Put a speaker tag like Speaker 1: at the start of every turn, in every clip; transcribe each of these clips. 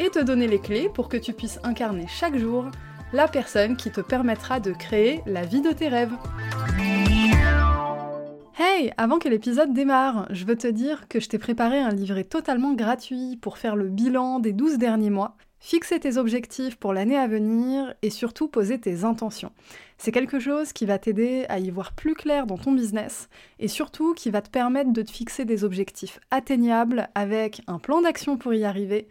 Speaker 1: et te donner les clés pour que tu puisses incarner chaque jour la personne qui te permettra de créer la vie de tes rêves. Hey, avant que l'épisode démarre, je veux te dire que je t'ai préparé un livret totalement gratuit pour faire le bilan des 12 derniers mois, fixer tes objectifs pour l'année à venir et surtout poser tes intentions. C'est quelque chose qui va t'aider à y voir plus clair dans ton business et surtout qui va te permettre de te fixer des objectifs atteignables avec un plan d'action pour y arriver,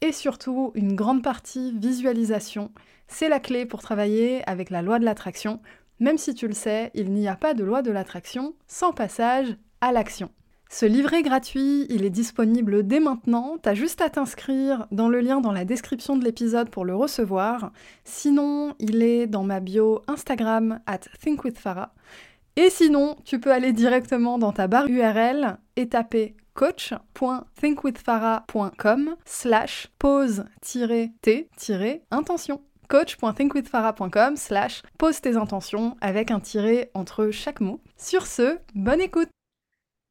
Speaker 1: et surtout une grande partie visualisation. C'est la clé pour travailler avec la loi de l'attraction. Même si tu le sais, il n'y a pas de loi de l'attraction sans passage à l'action. Ce livret gratuit, il est disponible dès maintenant, t'as juste à t'inscrire dans le lien dans la description de l'épisode pour le recevoir. Sinon, il est dans ma bio Instagram at thinkwithfarah. Et sinon, tu peux aller directement dans ta barre URL et taper coach.thinkwithfarah.com slash pose-t-intention coach.thinkwithfarah.com slash pose tes intentions avec un tiré entre chaque mot. Sur ce, bonne écoute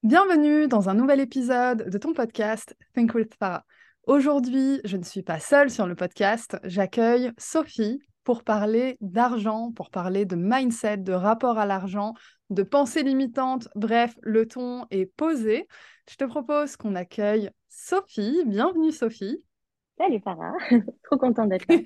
Speaker 1: Bienvenue dans un nouvel épisode de ton podcast Think with. Aujourd'hui, je ne suis pas seule sur le podcast, j'accueille Sophie pour parler d'argent, pour parler de mindset, de rapport à l'argent, de pensée limitante. Bref, le ton est posé. Je te propose qu'on accueille Sophie. Bienvenue Sophie.
Speaker 2: Salut Farah, trop contente d'être là.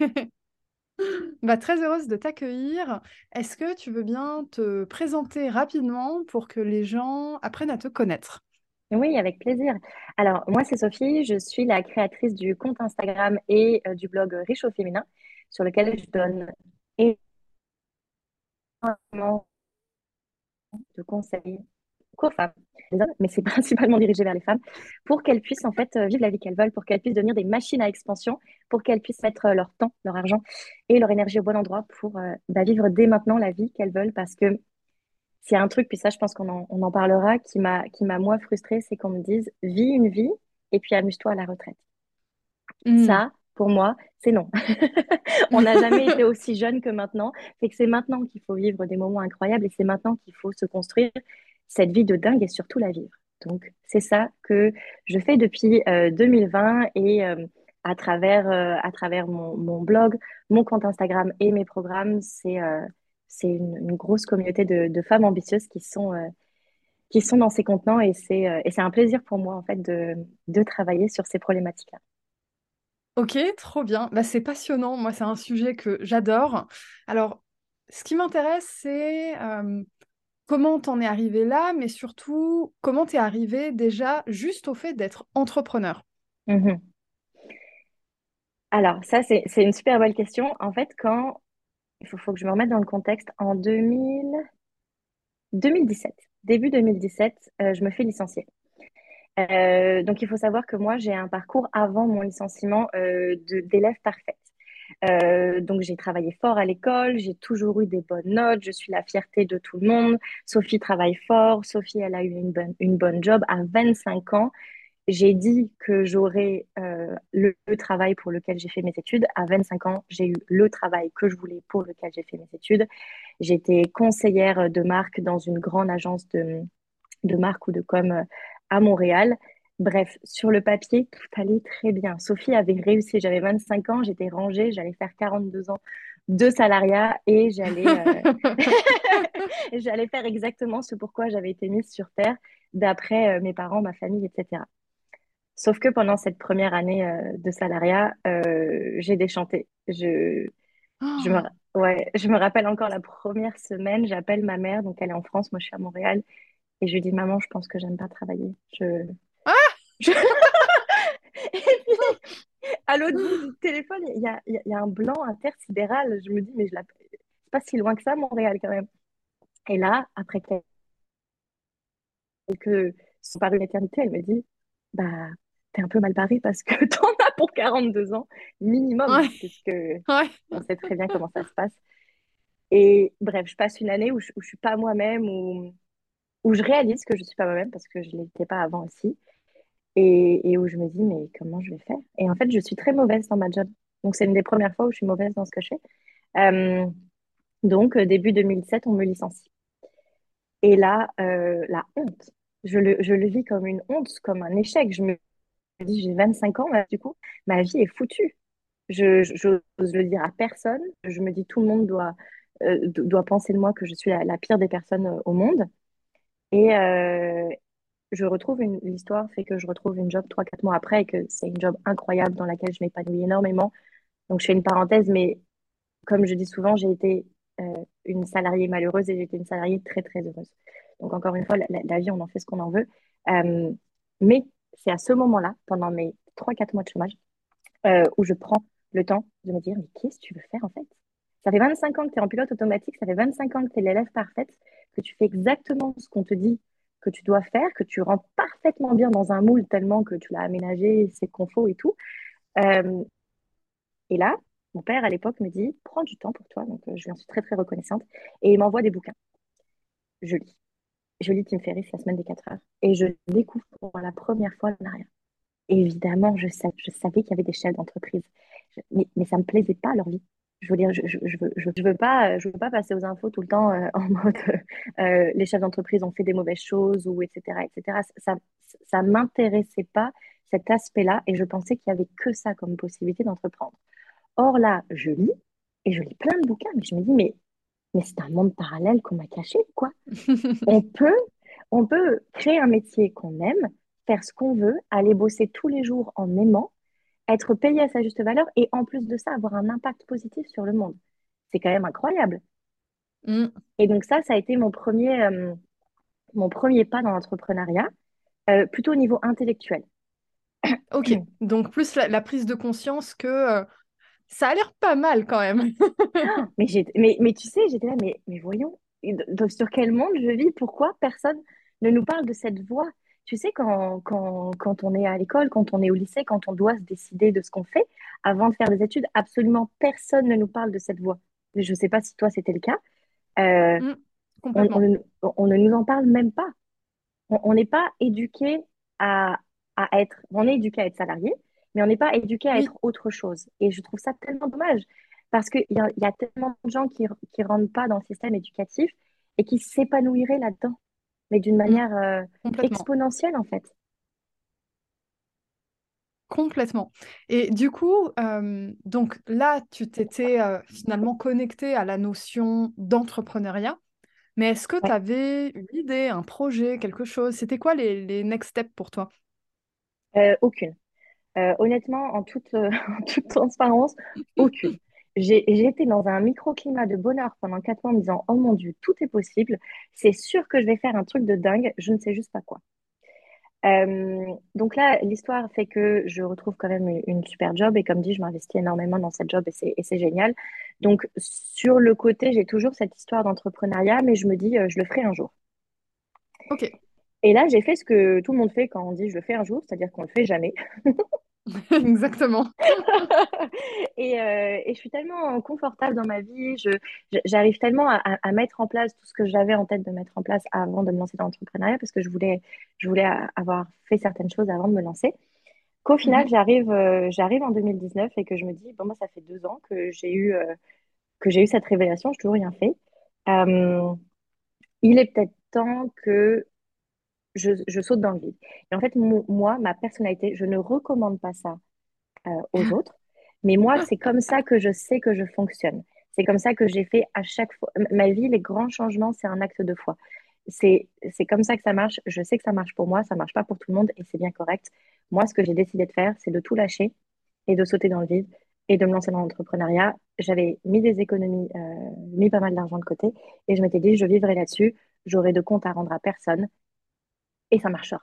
Speaker 1: bah, très heureuse de t'accueillir. Est-ce que tu veux bien te présenter rapidement pour que les gens apprennent à te connaître?
Speaker 2: Oui, avec plaisir. Alors, moi, c'est Sophie. Je suis la créatrice du compte Instagram et euh, du blog Riche au féminin, sur lequel je donne énormément de conseils aux femmes, mais c'est principalement dirigé vers les femmes, pour qu'elles puissent en fait euh, vivre la vie qu'elles veulent, pour qu'elles puissent devenir des machines à expansion, pour qu'elles puissent mettre euh, leur temps, leur argent et leur énergie au bon endroit pour euh, bah, vivre dès maintenant la vie qu'elles veulent. Parce que s'il y a un truc, puis ça, je pense qu'on en, on en parlera, qui m'a, qui m'a moi frustrée, c'est qu'on me dise vis une vie et puis amuse-toi à la retraite. Mmh. Ça, pour moi, c'est non. on n'a jamais été aussi jeune que maintenant. C'est que c'est maintenant qu'il faut vivre des moments incroyables et c'est maintenant qu'il faut se construire cette vie de dingue et surtout la vivre. Donc, c'est ça que je fais depuis 2020 euh, et euh, à travers, euh, à travers mon, blog, mon compte Instagram et mes programmes, c'est c'est une, grosse communauté de, femmes ambitieuses qui sont, qui sont dans ces contenants et c'est un plaisir pour moi en fait de, de travailler sur ces problématiques-là.
Speaker 1: Ok, trop bien. Bah, c'est passionnant. Moi, c'est un sujet que j'adore. Alors, ce qui m'intéresse, c'est euh, comment t'en es arrivé là, mais surtout, comment t'es arrivé déjà juste au fait d'être entrepreneur?
Speaker 2: Mhm. Alors, ça, c'est une super belle question. En fait, quand il faut, faut que je me remette dans le contexte, en 2000... 2017, début 2017, euh, je me fais licencier. Euh, donc, il faut savoir que moi, j'ai un parcours avant mon licenciement euh, d'élève parfaite. Euh, donc, j'ai travaillé fort à l'école, j'ai toujours eu des bonnes notes, je suis la fierté de tout le monde. Sophie travaille fort, Sophie, elle a eu une bonne, job. À 25 ans, j'ai dit que j'aurais le, le, travail pour lequel j'ai fait mes études. À 25 ans, j'ai eu le travail que je voulais pour lequel j'ai fait mes études. J'étais conseillère de marque dans une grande agence de, de marque ou de com à Montréal. Bref, sur le papier, tout allait très bien. Sophie avait réussi. J'avais 25 ans, j'étais rangée, j'allais faire 42 ans de salariat et j'allais euh, j'allais faire exactement ce pourquoi j'avais été mise sur terre d'après euh, mes parents, ma famille, etc. Sauf que pendant cette première année euh, de salariat, j'ai déchanté. Je, je, me, ouais, je me rappelle encore la première semaine, j'appelle ma mère, donc elle est en France, moi je suis à Montréal, et je lui dis, maman, je pense que j'aime pas travailler. Je... Ah Et puis, à l'autre bout du téléphone, il y a, y a, un blanc intersidéral. Je me dis, mais je c'est pas si loin que ça, Montréal, quand même. Et là, après quelques... sont par une éternité, elle me dit, bah, t'es un peu mal barré parce que t'en as pour 42 ans minimum,
Speaker 1: Ouais,
Speaker 2: puisque
Speaker 1: ouais.
Speaker 2: on sait très bien comment ça se passe. Et bref, je passe une année où je, où je suis pas moi-même, où, où je réalise que je suis pas moi-même parce que je l'étais pas avant aussi, et, où je me dis, mais comment je vais faire? Et en fait, je suis très mauvaise dans ma job. Donc, c'est une des premières fois où je suis mauvaise dans ce que je fais. Euh, donc, euh, début 2007, on me licencie. Et là, euh, la honte, je le, je le vis comme une honte, comme un échec. Je me dis, j'ai 25 ans, du coup, ma vie est foutue. Je, j'ose le dire à personne. Je me dis, tout le monde doit, do- doit penser de moi que je suis la, pire des personnes au monde. Et euh, je retrouve une, l'histoire fait que je retrouve une job trois quatre mois après et que c'est une job incroyable dans laquelle je m'épanouis énormément. Donc, je fais une parenthèse, mais comme je dis souvent, j'ai été euh, une salariée malheureuse et j'ai été une salariée très, très heureuse. Donc, encore une fois, la, vie, on en fait ce qu'on en veut. Euh, mais c'est à ce moment-là, pendant mes trois quatre mois de chômage, où je prends le temps de me dire, mais qu'est-ce que tu veux faire en fait? Ça fait 25 ans que tu es en pilote automatique, ça fait 25 ans que tu es l'élève parfaite, que tu fais exactement ce qu'on te dit que tu dois faire, que tu rentres parfaitement bien dans un moule tellement que tu l'as aménagé, c'est confort et tout. Euh, et là, mon père à l'époque me dit, prends du temps pour toi, donc euh, je lui en suis très très reconnaissante, et il m'envoie des bouquins. Je lis. Je lis Tim Ferriss, La semaine des 4 heures, et je découvre pour la première fois mariage. Évidemment, je, sa- je savais qu'il y avait des chefs d'entreprise, mais, ça me plaisait pas leur vie. Je veux dire, je, je, je veux, je, je veux pas, je veux pas passer aux infos tout le temps euh, en mode euh, les chefs d'entreprise ont fait des mauvaises choses ou etc. etc. Ça, ça m'intéressait pas cet aspect-là et je pensais qu'il y avait que ça comme possibilité d'entreprendre. Or là, je lis et je lis plein de bouquins, mais je me dis mais mais c'est un monde parallèle qu'on m'a caché, quoi. On peut, on peut créer un métier qu'on aime, faire ce qu'on veut, aller bosser tous les jours en aimant, être payé à sa juste valeur et en plus de ça, avoir un impact positif sur le monde. C'est quand même incroyable.
Speaker 1: Mm.
Speaker 2: Et donc ça, ça a été mon premier, euh, mon premier pas dans l'entrepreneuriat, euh, plutôt au niveau intellectuel.
Speaker 1: Ok, donc plus la, la prise de conscience que euh, ça a l'air pas mal quand même.
Speaker 2: Mais, j'ai, mais, mais tu sais, j'étais là, mais, mais voyons, sur quel monde je vis? Pourquoi personne ne nous parle de cette voie? Tu sais, quand, quand, quand on est à l'école, quand on est au lycée, quand on doit se décider de ce qu'on fait, avant de faire des études, absolument personne ne nous parle de cette voie. Je ne sais pas si toi c'était le cas. Euh,
Speaker 1: Mm,
Speaker 2: on, ne on ne nous en parle même pas. On n'est pas éduqué à, à être, on est éduqué à être salarié, mais on n'est pas éduqué à
Speaker 1: Oui,
Speaker 2: être autre chose. Et je trouve ça tellement dommage parce qu'il y a, il y a tellement de gens qui qui rentrent pas dans le système éducatif et qui s'épanouiraient là-dedans, mais d'une
Speaker 1: mm,
Speaker 2: manière euh, exponentielle en fait.
Speaker 1: Complètement. Et du coup, euh, donc là, tu t'étais euh, finalement connecté à la notion d'entrepreneuriat, mais est-ce que tu avais une idée, un projet, quelque chose? C'était quoi les, les next steps pour toi?
Speaker 2: Euh, aucune. Honnêtement, en toute, en toute transparence, aucune. J'ai été dans un microclimat de bonheur pendant quatre mois en me disant, oh mon Dieu, tout est possible. C'est sûr que je vais faire un truc de dingue. Je ne sais juste pas quoi. Euh, donc là, l'histoire fait que je retrouve quand même une, super job et comme dit, je m'investis énormément dans cette job et c'est et c'est génial. Donc sur le côté, j'ai toujours cette histoire d'entrepreneuriat, mais je me dis, euh, je le ferai un jour.
Speaker 1: Ok,
Speaker 2: Et là, j'ai fait ce que tout le monde fait quand on dit je le fais un jour, c'est-à-dire qu'on le fait jamais.
Speaker 1: exactement.
Speaker 2: Et, euh, et je suis tellement confortable dans ma vie, je, j'arrive tellement à, mettre en place tout ce que j'avais en tête de mettre en place avant de me lancer dans l'entrepreneuriat parce que je voulais, je voulais avoir fait certaines choses avant de me lancer. Qu'au final,
Speaker 1: Mhm.
Speaker 2: j'arrive euh, j'arrive en 2019 et que je me dis, bon, moi, ça fait deux ans que j'ai eu, euh, que j'ai eu cette révélation, je n'ai toujours rien fait. Euh, il est peut-être temps que je, je saute dans le vide. Et en fait, mo- moi, ma personnalité, je ne recommande pas ça euh, aux autres. Mais moi, c'est comme ça que je sais que je fonctionne. C'est comme ça que j'ai fait à chaque fois. Ma vie, les grands changements, c'est un acte de foi. C'est, c'est comme ça que ça marche. Je sais que ça marche pour moi, ça marche pas pour tout le monde et c'est bien correct. Moi, ce que j'ai décidé de faire, c'est de tout lâcher et de sauter dans le vide et de me lancer dans l'entrepreneuriat. J'avais mis des économies, euh, mis pas mal d'argent de côté et je m'étais dit, je vivrai là-dessus. J'aurai de compte à rendre à personne et ça marchera.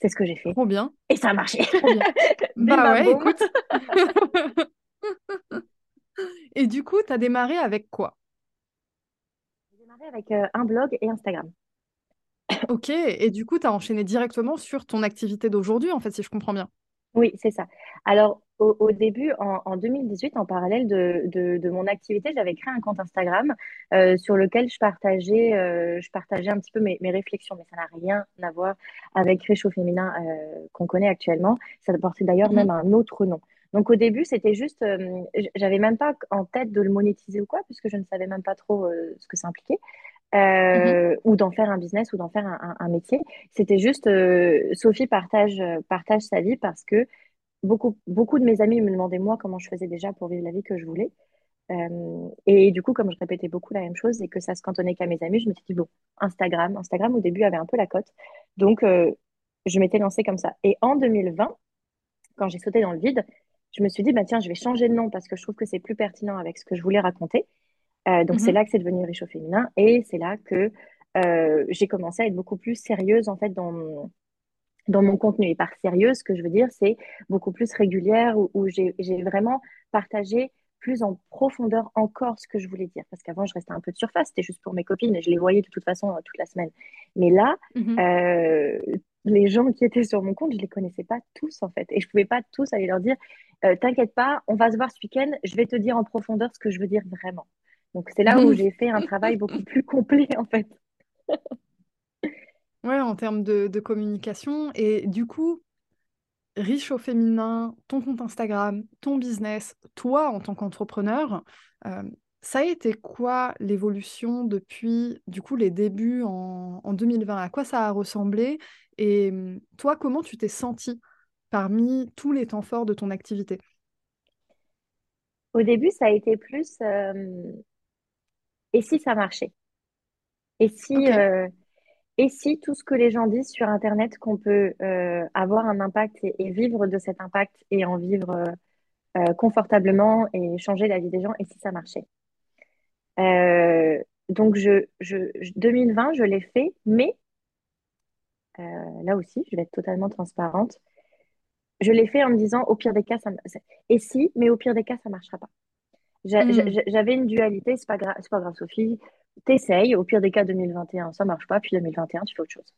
Speaker 2: C'est ce que j'ai fait
Speaker 1: Trop bien,
Speaker 2: et ça a marché.
Speaker 1: bien. Bah ouais, écoute. Et du coup, tu as démarré avec quoi?
Speaker 2: J'ai démarré avec euh, un blog et Instagram.
Speaker 1: Ok, et du coup, tu as enchaîné directement sur ton activité d'aujourd'hui, en fait, si je comprends bien.
Speaker 2: Oui, c'est ça. Alors, au, au début, en, en 2018, en parallèle de, de, de mon activité, j'avais créé un compte Instagram euh, sur lequel je partageais, euh, je partageais un petit peu mes, mes réflexions, mais ça n'a rien à voir avec Réchaud Féminin euh, qu'on connaît actuellement. Ça portait d'ailleurs même
Speaker 1: Mhm,
Speaker 2: un autre nom. Donc, au début, c'était juste, euh, j'avais même pas en tête de le monétiser ou quoi, puisque je ne savais même pas trop euh, ce que ça impliquait
Speaker 1: mhm,
Speaker 2: ou d'en faire un business ou d'en faire un, un- un métier. C'était juste Sophie partage, partage sa vie parce que beaucoup, beaucoup de mes amis me demandaient moi comment je faisais déjà pour vivre la vie que je voulais. Euh, et du coup, comme je répétais beaucoup la même chose et que ça se cantonnait qu'à mes amis, je me suis dit, bon, Instagram. Instagram, au début, avait un peu la cote. Donc, euh, je m'étais lancée comme ça. Et en 2020, quand j'ai sauté dans le vide, je me suis dit, bah, tiens, je vais changer de nom parce que je trouve que c'est plus pertinent avec ce que je voulais raconter. Euh, donc c'est
Speaker 1: mhm.
Speaker 2: là que c'est devenu Riche au féminin et c'est là que j'ai commencé à être beaucoup plus sérieuse en fait dans mon, dans mon contenu. Et par sérieuse, ce que je veux dire, c'est beaucoup plus régulière où, où j'ai vraiment partagé plus en profondeur encore ce que je voulais dire. Parce qu'avant, je restais un peu de surface, c'était juste pour mes copines et je les voyais de toute façon euh, toute la semaine. Mais là,
Speaker 1: Mhm.
Speaker 2: euh, les gens qui étaient sur mon compte, je les connaissais pas tous en fait. Et je pouvais pas tous aller leur dire, euh, t'inquiète pas, on va se voir ce week-end, je vais te dire en profondeur ce que je veux dire vraiment. Donc c'est là où j'ai fait un travail beaucoup plus complet en fait.
Speaker 1: Ouais, en termes de, de communication. Et du coup, riche au féminin, ton compte Instagram, ton business, toi en tant qu'entrepreneur, euh, ça a été quoi l'évolution depuis du coup les débuts en, en 2020? À quoi ça a ressemblé? Et hum, toi, comment tu t'es sentie parmi tous les temps forts de ton activité?
Speaker 2: Au début, ça a été plus, euh, et si ça marchait? Et si, euh, et si tout ce que les gens disent sur Internet, qu'on peut euh, avoir un impact et, et vivre de cet impact et en vivre euh, euh, confortablement et changer la vie des gens, et si ça marchait? Euh, donc, je, je, je- 2020, je l'ai fait, mais là aussi, je vais être totalement transparente. Je l'ai fait en me disant, au pire des cas, ça, et si, mais au pire des cas, ça marchera pas.
Speaker 1: Hmm,
Speaker 2: j'a- J'avais une dualité, c'est pas pas grave, Sophie. T'essayes, au pire des cas, 2021, ça marche pas, puis 2021, tu fais autre chose.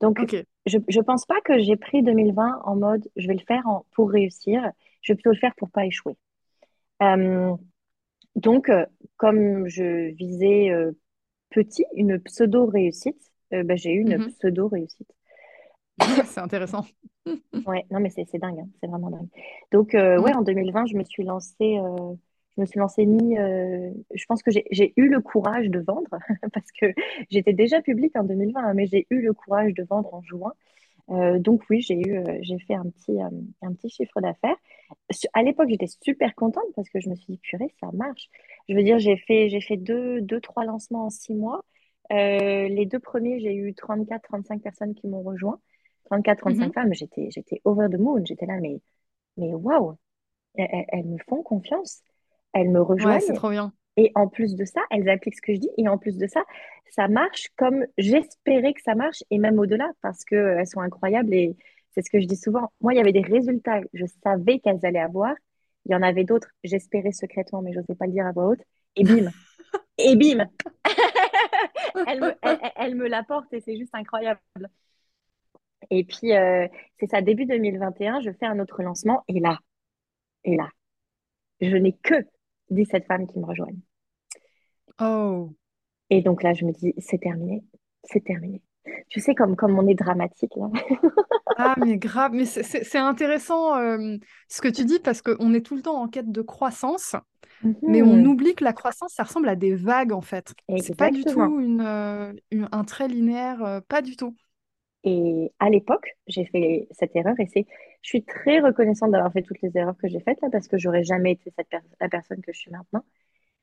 Speaker 2: Donc,
Speaker 1: ok.
Speaker 2: je, je pense pas que j'ai pris 2020 en mode, je vais le faire en- pour réussir, je vais plutôt le faire pour pas échouer. Euh, donc, euh, comme je visais euh, petit, une pseudo-réussite, euh, ben, j'ai eu une
Speaker 1: Mhm.
Speaker 2: pseudo-réussite.
Speaker 1: C'est intéressant.
Speaker 2: Ouais, non, mais c'est dingue, hein, c'est vraiment dingue. Donc, ouais, en 2020, je me suis lancée, je me suis lancée euh, je pense que j'ai eu le courage de vendre, parce que j'étais déjà publique en 2020, hein, mais j'ai eu le courage de vendre en juin. Euh, donc, oui, j'ai eu, euh, j'ai fait un petit, un petit chiffre d'affaires. À l'époque, j'étais super contente parce que je me suis dit, purée, ça marche. Je veux dire, j'ai fait, j'ai fait deux, deux, trois lancements en six mois. Euh, les deux premiers, j'ai eu 34, 35 personnes qui m'ont rejoint. 34, 35
Speaker 1: mhm.
Speaker 2: femmes, j'étais, j'étais over the moon. J'étais là, mais, mais waouh, elles me font confiance. Elles me
Speaker 1: Ouais, c'est
Speaker 2: rejoignent.
Speaker 1: trop bien.
Speaker 2: Et en plus de ça, elles appliquent ce que je dis. Et en plus de ça, ça marche comme j'espérais que ça marche et même au-delà parce que euh, sont incroyables. Et c'est ce que je dis souvent. Moi, il y avait des résultats, je savais qu'elles allaient avoir. Il y en avait d'autres, j'espérais secrètement, mais je n'osais pas le dire à voix haute. Et bim, et bim, elles me, me l'apportent et c'est juste incroyable. Et puis, euh, c'est ça, début 2021, je fais un autre lancement. Et là, et là, je n'ai que 17 femmes qui me rejoignent.
Speaker 1: Oh.
Speaker 2: Et donc là, je me dis, c'est terminé, c'est terminé. Tu sais, comme, comme on est dramatique là.
Speaker 1: Ah, mais grave, mais c'est intéressant euh, ce que tu dis parce qu'on est tout le temps en quête de croissance, mais on
Speaker 2: Mhm.
Speaker 1: oublie que la croissance, ça ressemble à des vagues en fait. C'est pas du tout une, euh, une- un trait linéaire, euh, pas du tout.
Speaker 2: Et à l'époque, j'ai fait cette erreur et c'est, je suis très reconnaissante d'avoir fait toutes les erreurs que j'ai faites là parce que j'aurais jamais été cette per- la personne que je suis maintenant.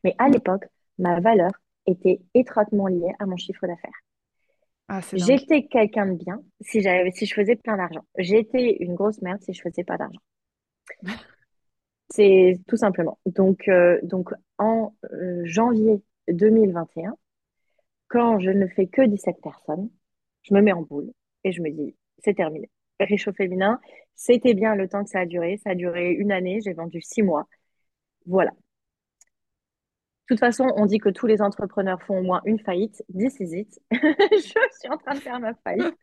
Speaker 2: Mais à l'époque, ma valeur était étroitement liée à mon chiffre d'affaires.
Speaker 1: Ah.
Speaker 2: J'étais quelqu'un de bien si j'avais, si je faisais plein d'argent. J'étais une grosse merde si je faisais pas d'argent. C'est tout simplement. Donc, euh, donc en euh, janvier 2021, quand je ne fais que 17 personnes, je me mets en boule et je me dis, c'est terminé. Réchaud féminin, c'était bien le temps que ça a duré. Ça a duré une année, j'ai vendu six mois. Voilà. toute façon, on dit que tous les entrepreneurs font au moins une faillite. This is it. je suis en train de faire ma faillite.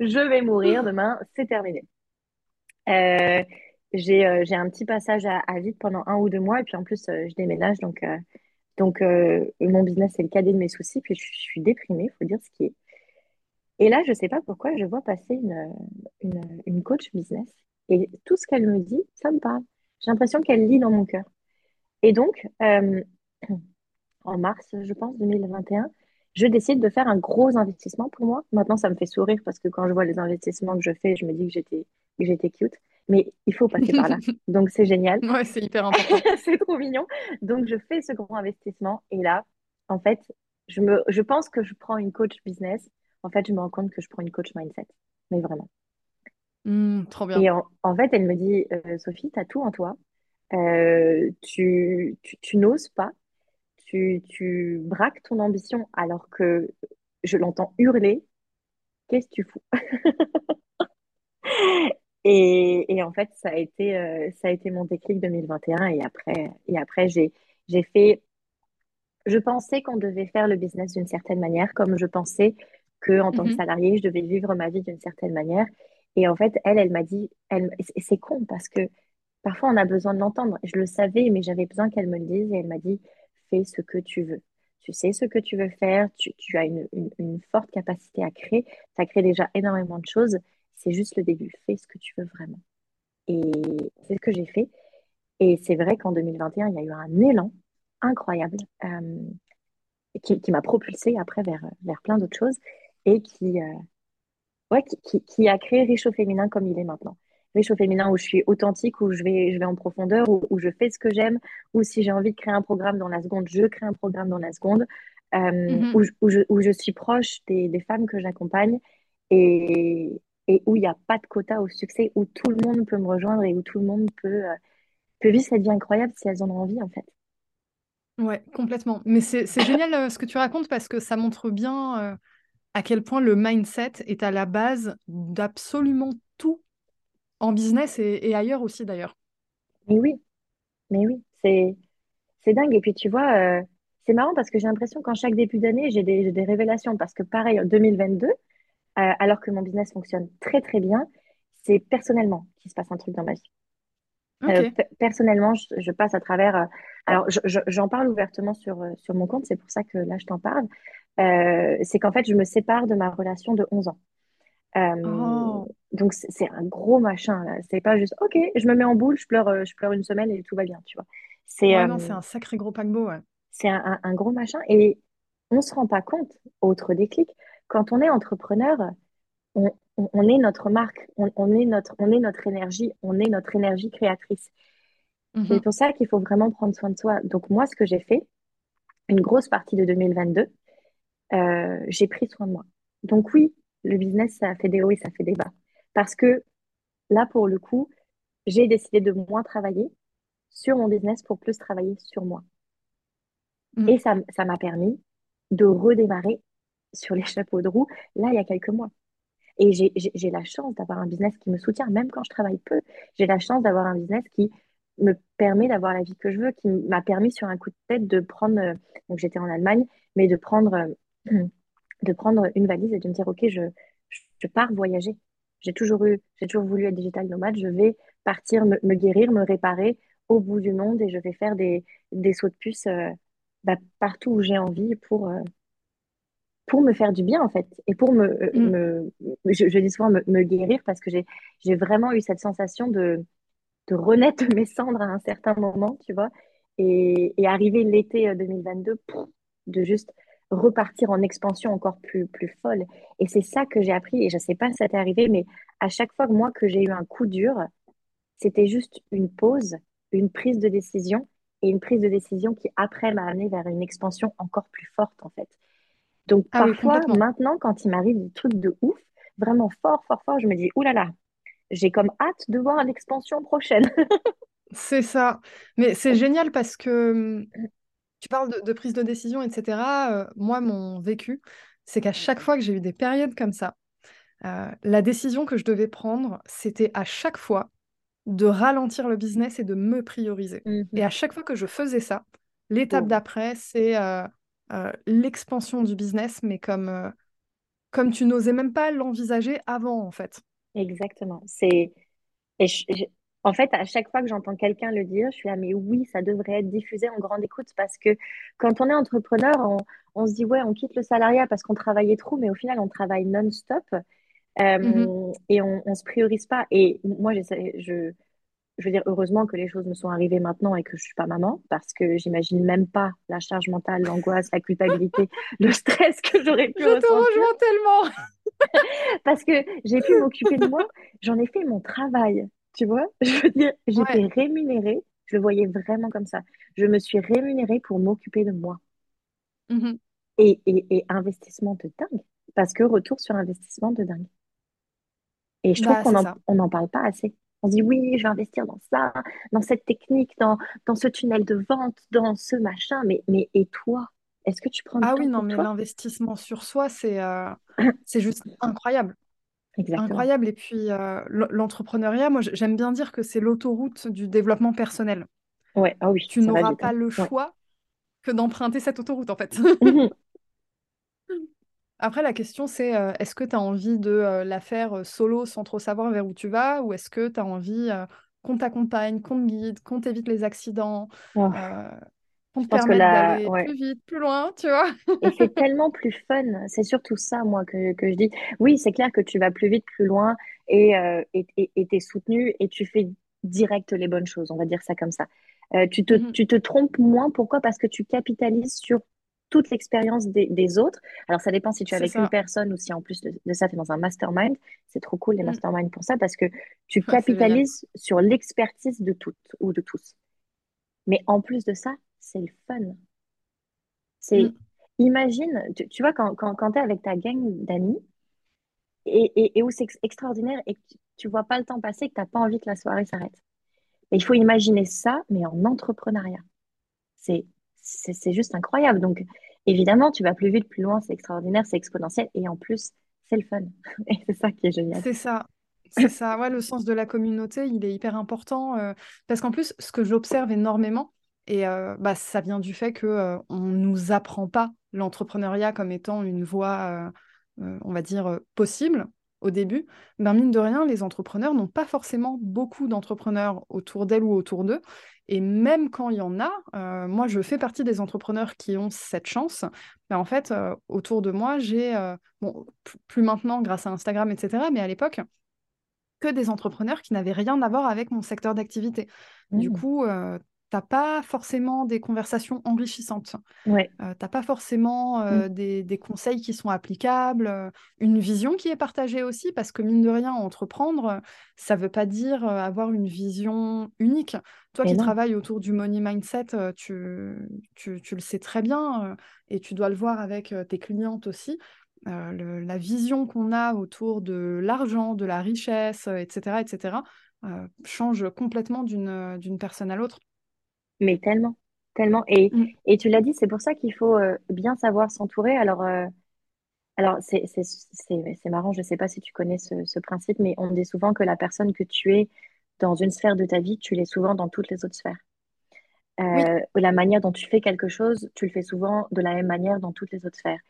Speaker 2: Je vais mourir demain. C'est terminé. Euh, j'ai euh, j'ai un petit passage à, vide pendant un ou deux mois. Et puis en plus, euh, je déménage. Donc, mon business, c'est le cadet de mes soucis. Puis je suis déprimée, il faut dire ce qui est. Et là, je ne sais pas pourquoi, je vois passer une, une, une coach business. Et tout ce qu'elle me dit, ça me parle. J'ai l'impression qu'elle lit dans mon cœur. Et donc, euh, en mars, je pense, 2021, je décide de faire un gros investissement pour moi. Maintenant, ça me fait sourire parce que quand je vois les investissements que je fais, je me dis que j'étais, que j'étais cute. Mais il faut passer par là. Donc, c'est génial.
Speaker 1: Ouais, c'est hyper important.
Speaker 2: c'est trop mignon. Donc, je fais ce grand investissement. Et là, en fait, je, me, je pense que je prends une coach business. En fait, je me rends compte que je prends une coach mindset. Mais vraiment.
Speaker 1: Mmh, trop bien.
Speaker 2: Et en, en, fait, elle me dit, euh, Sophie, tu as tout en toi. Euh, tu, tu, tu n'oses pas, tu, tu braques ton ambition alors que je l'entends hurler, qu'est-ce que tu fous? Et, et, en fait, ça a été, euh, ça a été mon déclic 2021 et après, et après j'ai, j'ai fait... Je pensais qu'on devait faire le business d'une certaine manière, comme je pensais que en tant que
Speaker 1: Mhm.
Speaker 2: salarié, je devais vivre ma vie d'une certaine manière. Et en fait, elle, elle m'a dit, elle, c'est con parce que Parfois, on a besoin de l'entendre. Je le savais, mais j'avais besoin qu'elle me le dise et elle m'a dit, fais ce que tu veux. Tu sais ce que tu veux faire, tu, tu as une, une- une forte capacité à créer, tu as créé déjà énormément de choses, c'est juste le début. Fais ce que tu veux vraiment. Et c'est ce que j'ai fait. Et c'est vrai qu'en 2021, il y a eu un élan incroyable euh, qui, qui m'a propulsée après vers, vers plein d'autres choses et qui, euh, ouais, qui, qui, qui a créé Riche au féminin comme il est maintenant. Riche au féminin où je suis authentique, où je vais, je vais en profondeur, où, où je fais ce que j'aime, où si j'ai envie de créer un programme dans la seconde, je crée un programme dans la seconde, euh,
Speaker 1: Mhm.
Speaker 2: où, je, où, je, où je suis proche des, des femmes que j'accompagne et, et où il n'y a pas de quota au succès, où tout le monde peut me rejoindre et où tout le monde peut, euh, peut vivre cette vie incroyable si elles en ont envie en fait.
Speaker 1: Ouais, complètement. Mais c'est c'est génial euh, ce que tu racontes parce que ça montre bien à quel point le mindset est à la base d'absolument tout en business et, et ailleurs aussi d'ailleurs.
Speaker 2: Mais oui, mais oui, c'est c'est dingue. Et puis tu vois, euh, c'est marrant parce que j'ai l'impression qu'en chaque début d'année, j'ai des, j'ai des révélations. Parce que pareil, en 2022, euh, alors que mon business fonctionne très très bien, c'est personnellement qu'il se passe un truc dans ma vie. Euh, personnellement, je, je passe à travers. alors, je- je- j'en parle ouvertement sur, sur mon compte, c'est pour ça que là, je t'en parle. Euh, c'est qu'en fait, je me sépare de ma relation de 11 ans. Euh,
Speaker 1: Oh,
Speaker 2: donc, c'est c'est un gros machin, là. C'est pas juste, OK, je me mets en boule, je pleure, euh, je pleure une semaine et tout va bien, tu vois. C'est
Speaker 1: ouais,
Speaker 2: euh,
Speaker 1: c'est un sacré gros paquebot, ouais.
Speaker 2: c'est un, un- un gros machin. Et on se rend pas compte, autre déclic, quand on est entrepreneur, on, on- on est notre marque, on, on est notre, on est notre énergie, on est notre énergie créatrice. C'est
Speaker 1: Mhm.
Speaker 2: pour ça qu'il faut vraiment prendre soin de soi. Donc, moi, ce que j'ai fait, une grosse partie de 2022, euh, j'ai pris soin de moi. Donc, oui, le business, ça a fait des hauts et ça fait des bas. Parce que là, pour le coup, j'ai décidé de moins travailler sur mon business pour plus travailler sur moi.
Speaker 1: Mm.
Speaker 2: Et ça, ça m'a permis de redémarrer sur les chapeaux de roue, là, il y a quelques mois. Et j'ai la chance d'avoir un business qui me soutient, même quand je travaille peu. J'ai la chance d'avoir un business qui me permet d'avoir la vie que je veux, qui m'a permis sur un coup de tête de prendre, euh, donc j'étais en Allemagne, mais de prendre, euh, de prendre une valise et de me dire, OK, je, je, pars voyager. J'ai toujours eu, j'ai toujours voulu être digital nomade. Je vais partir me, me guérir, me réparer au bout du monde et je vais faire des, des sauts de puce euh, bah, partout où j'ai envie pour, euh, pour me faire du bien en fait et pour me, euh,
Speaker 1: Mm.
Speaker 2: me je, je dis souvent me, me guérir parce que j'ai j'ai vraiment eu cette sensation de de renaître mes cendres à un certain moment tu vois et, et arriver l'été euh, 2022 pff, de juste repartir en expansion encore plus plus folle et c'est ça que j'ai appris et je sais pas si ça t'est arrivé mais à chaque fois que moi que j'ai eu un coup dur c'était juste une pause une prise de décision et une prise de décision qui après m'a amené vers une expansion encore plus forte en fait donc
Speaker 1: Ah
Speaker 2: parfois, maintenant, quand il m'arrive des trucs de ouf, vraiment fort, fort, fort, je me dis, oulala, là là, j'ai comme hâte de voir l'expansion prochaine.
Speaker 1: C'est ça. Mais c'est génial parce que hum, tu parles de, de prise de décision, etc. Euh, moi, mon vécu, c'est qu'à chaque fois que j'ai eu des périodes comme ça, euh, la décision que je devais prendre, c'était à chaque fois de ralentir le business et de me prioriser. Et à chaque fois que je faisais ça, L'étape d'après, c'est euh, l'expansion du business, mais comme, comme tu n'osais même pas l'envisager avant, en fait.
Speaker 2: Exactement. C'est et en fait, à chaque fois que j'entends quelqu'un le dire, je suis ah mais oui, ça devrait être diffusé en grande écoute parce que quand on est entrepreneur, on, on se dit ouais, on quitte le salariat parce qu'on travaillait trop, mais au final, on travaille non-stop
Speaker 1: Mhm.
Speaker 2: et on, on se priorise pas. Et moi, j'essaie, je, je veux dire, heureusement que les choses me sont arrivées maintenant et que je suis pas maman, parce que j'imagine même pas la charge mentale, l'angoisse, la culpabilité, le stress que j'aurais pu
Speaker 1: Je te
Speaker 2: ressentir.
Speaker 1: rejoins tellement.
Speaker 2: Parce que j'ai pu m'occuper de moi, j'en ai fait mon travail, tu vois? Je veux dire,
Speaker 1: Ouais.
Speaker 2: j'étais rémunérée, je le voyais vraiment comme ça. Je me suis rémunérée pour m'occuper de moi.
Speaker 1: Mhm.
Speaker 2: Et, et, et investissement de dingue, parce que retour sur investissement de dingue. Et je trouve
Speaker 1: Bah,
Speaker 2: qu'on n'en parle pas assez. On se dit oui, je vais investir dans ça, dans cette technique, dans, dans ce tunnel de vente, dans ce machin. Mais, mais et toi? Est-ce que tu prends du
Speaker 1: Ah
Speaker 2: temps
Speaker 1: oui, non,
Speaker 2: pour
Speaker 1: mais l'investissement sur soi, c'est euh, c'est juste incroyable.
Speaker 2: Exactement.
Speaker 1: Incroyable. Et puis, euh, l'entrepreneuriat, moi, j'aime bien dire que c'est l'autoroute du développement personnel.
Speaker 2: Ouais, ah oui,
Speaker 1: Tu n'auras pas le
Speaker 2: Ouais.
Speaker 1: choix que d'emprunter cette autoroute, en fait.
Speaker 2: Mhm.
Speaker 1: Après, la question, c'est euh, est-ce que tu as envie de euh, la faire solo sans trop savoir vers où tu vas, ou est-ce que tu as envie qu'on t'accompagne, qu'on te guide, qu'on t'évite les accidents,
Speaker 2: Oh, je
Speaker 1: te
Speaker 2: pense que
Speaker 1: permette
Speaker 2: là,
Speaker 1: d'aller
Speaker 2: ouais.
Speaker 1: plus vite, plus loin, tu vois?
Speaker 2: Et c'est tellement plus fun. C'est surtout ça, moi, que, que je dis. Oui, c'est clair que tu vas plus vite, plus loin, et euh, et t'es soutenu, et tu fais direct les bonnes choses, on va dire ça comme ça. Euh, tu te,
Speaker 1: Mhm.
Speaker 2: tu te trompes moins. Pourquoi? Parce que tu capitalises sur toute l'expérience des, des autres. Alors, ça dépend si tu es avec une personne ou si en plus de, de ça, tu es dans un mastermind. C'est trop cool, les
Speaker 1: Mm.
Speaker 2: masterminds pour ça, parce que tu
Speaker 1: Ouais,
Speaker 2: capitalises sur l'expertise de toutes ou de tous. Mais en plus de ça, c'est le fun. C'est,
Speaker 1: Mm.
Speaker 2: imagine, tu, tu vois, quand, quand, quand tu es avec ta gang d'amis et, et, et où c'est ex- extraordinaire et que tu, tu vois pas le temps passer, que tu n'as pas envie que la soirée s'arrête. Et il faut imaginer ça, mais en entrepreneuriat. C'est, c'est, c'est juste incroyable. Donc, évidemment, tu vas plus vite, plus loin, c'est extraordinaire, c'est exponentiel et en plus, c'est le fun. Et c'est ça qui est génial.
Speaker 1: C'est ça. C'est ça. Ouais, le sens de la communauté, il est hyper important. euh, parce qu'en plus, ce que j'observe énormément, et euh, bah, ça vient du fait que euh, on nous apprend pas l'entrepreneuriat comme étant une voie, euh, on va dire, possible au début. Ben, mine de rien, les entrepreneurs n'ont pas forcément beaucoup d'entrepreneurs autour d'elles ou autour d'eux. Et même quand il y en a, moi, je fais partie des entrepreneurs qui ont cette chance. Ben, en fait, autour de moi, j'ai bon, plus maintenant grâce à Instagram, etc., mais à l'époque, que des entrepreneurs qui n'avaient rien à voir avec mon secteur d'activité. Du
Speaker 2: Mmh.
Speaker 1: coup, t'as pas forcément des conversations enrichissantes.
Speaker 2: Ouais.
Speaker 1: Euh, t'as pas forcément
Speaker 2: Mmh.
Speaker 1: euh, des, des conseils qui sont applicables, euh, une vision qui est partagée aussi, parce que mine de rien, entreprendre, ça veut pas dire euh, avoir une vision unique. Toi qui
Speaker 2: non.
Speaker 1: travailles autour du money mindset, tu, tu, tu le sais très bien, et tu dois le voir avec tes clientes aussi. Euh, le- la vision qu'on a autour de l'argent, de la richesse, etc., etc., euh, change complètement d'une personne à l'autre.
Speaker 2: Mais tellement. Tellement. Et,
Speaker 1: Mm.
Speaker 2: et tu l'as dit, c'est pour ça qu'il faut euh, bien savoir s'entourer. Alors, euh, Alors, c'est c'est- c'est- c'est marrant, je ne sais pas si tu connais ce, ce principe, mais on dit souvent que la personne que tu es dans une sphère de ta vie, tu l'es souvent dans toutes les autres sphères.
Speaker 1: Oui,
Speaker 2: Euh, la manière dont tu fais quelque chose, tu le fais souvent de la même manière dans toutes les autres sphères.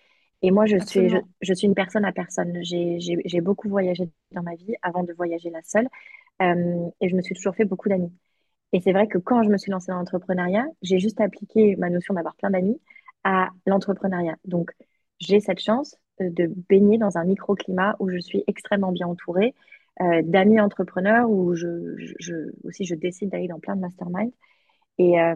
Speaker 2: Et moi, je suis, je,
Speaker 1: absolument.
Speaker 2: je suis une personne à personne. J'ai, j'ai, j'ai beaucoup voyagé dans ma vie avant de voyager la seule. Euh, et je me suis toujours fait beaucoup d'amis. Et c'est vrai que quand je me suis lancée dans l'entrepreneuriat, j'ai juste appliqué ma notion d'avoir plein d'amis à l'entrepreneuriat. Donc, j'ai cette chance euh, de baigner dans un microclimat où je suis extrêmement bien entourée euh, d'amis entrepreneurs, où je, je, je- aussi je décide d'aller dans plein de masterminds. Et, euh,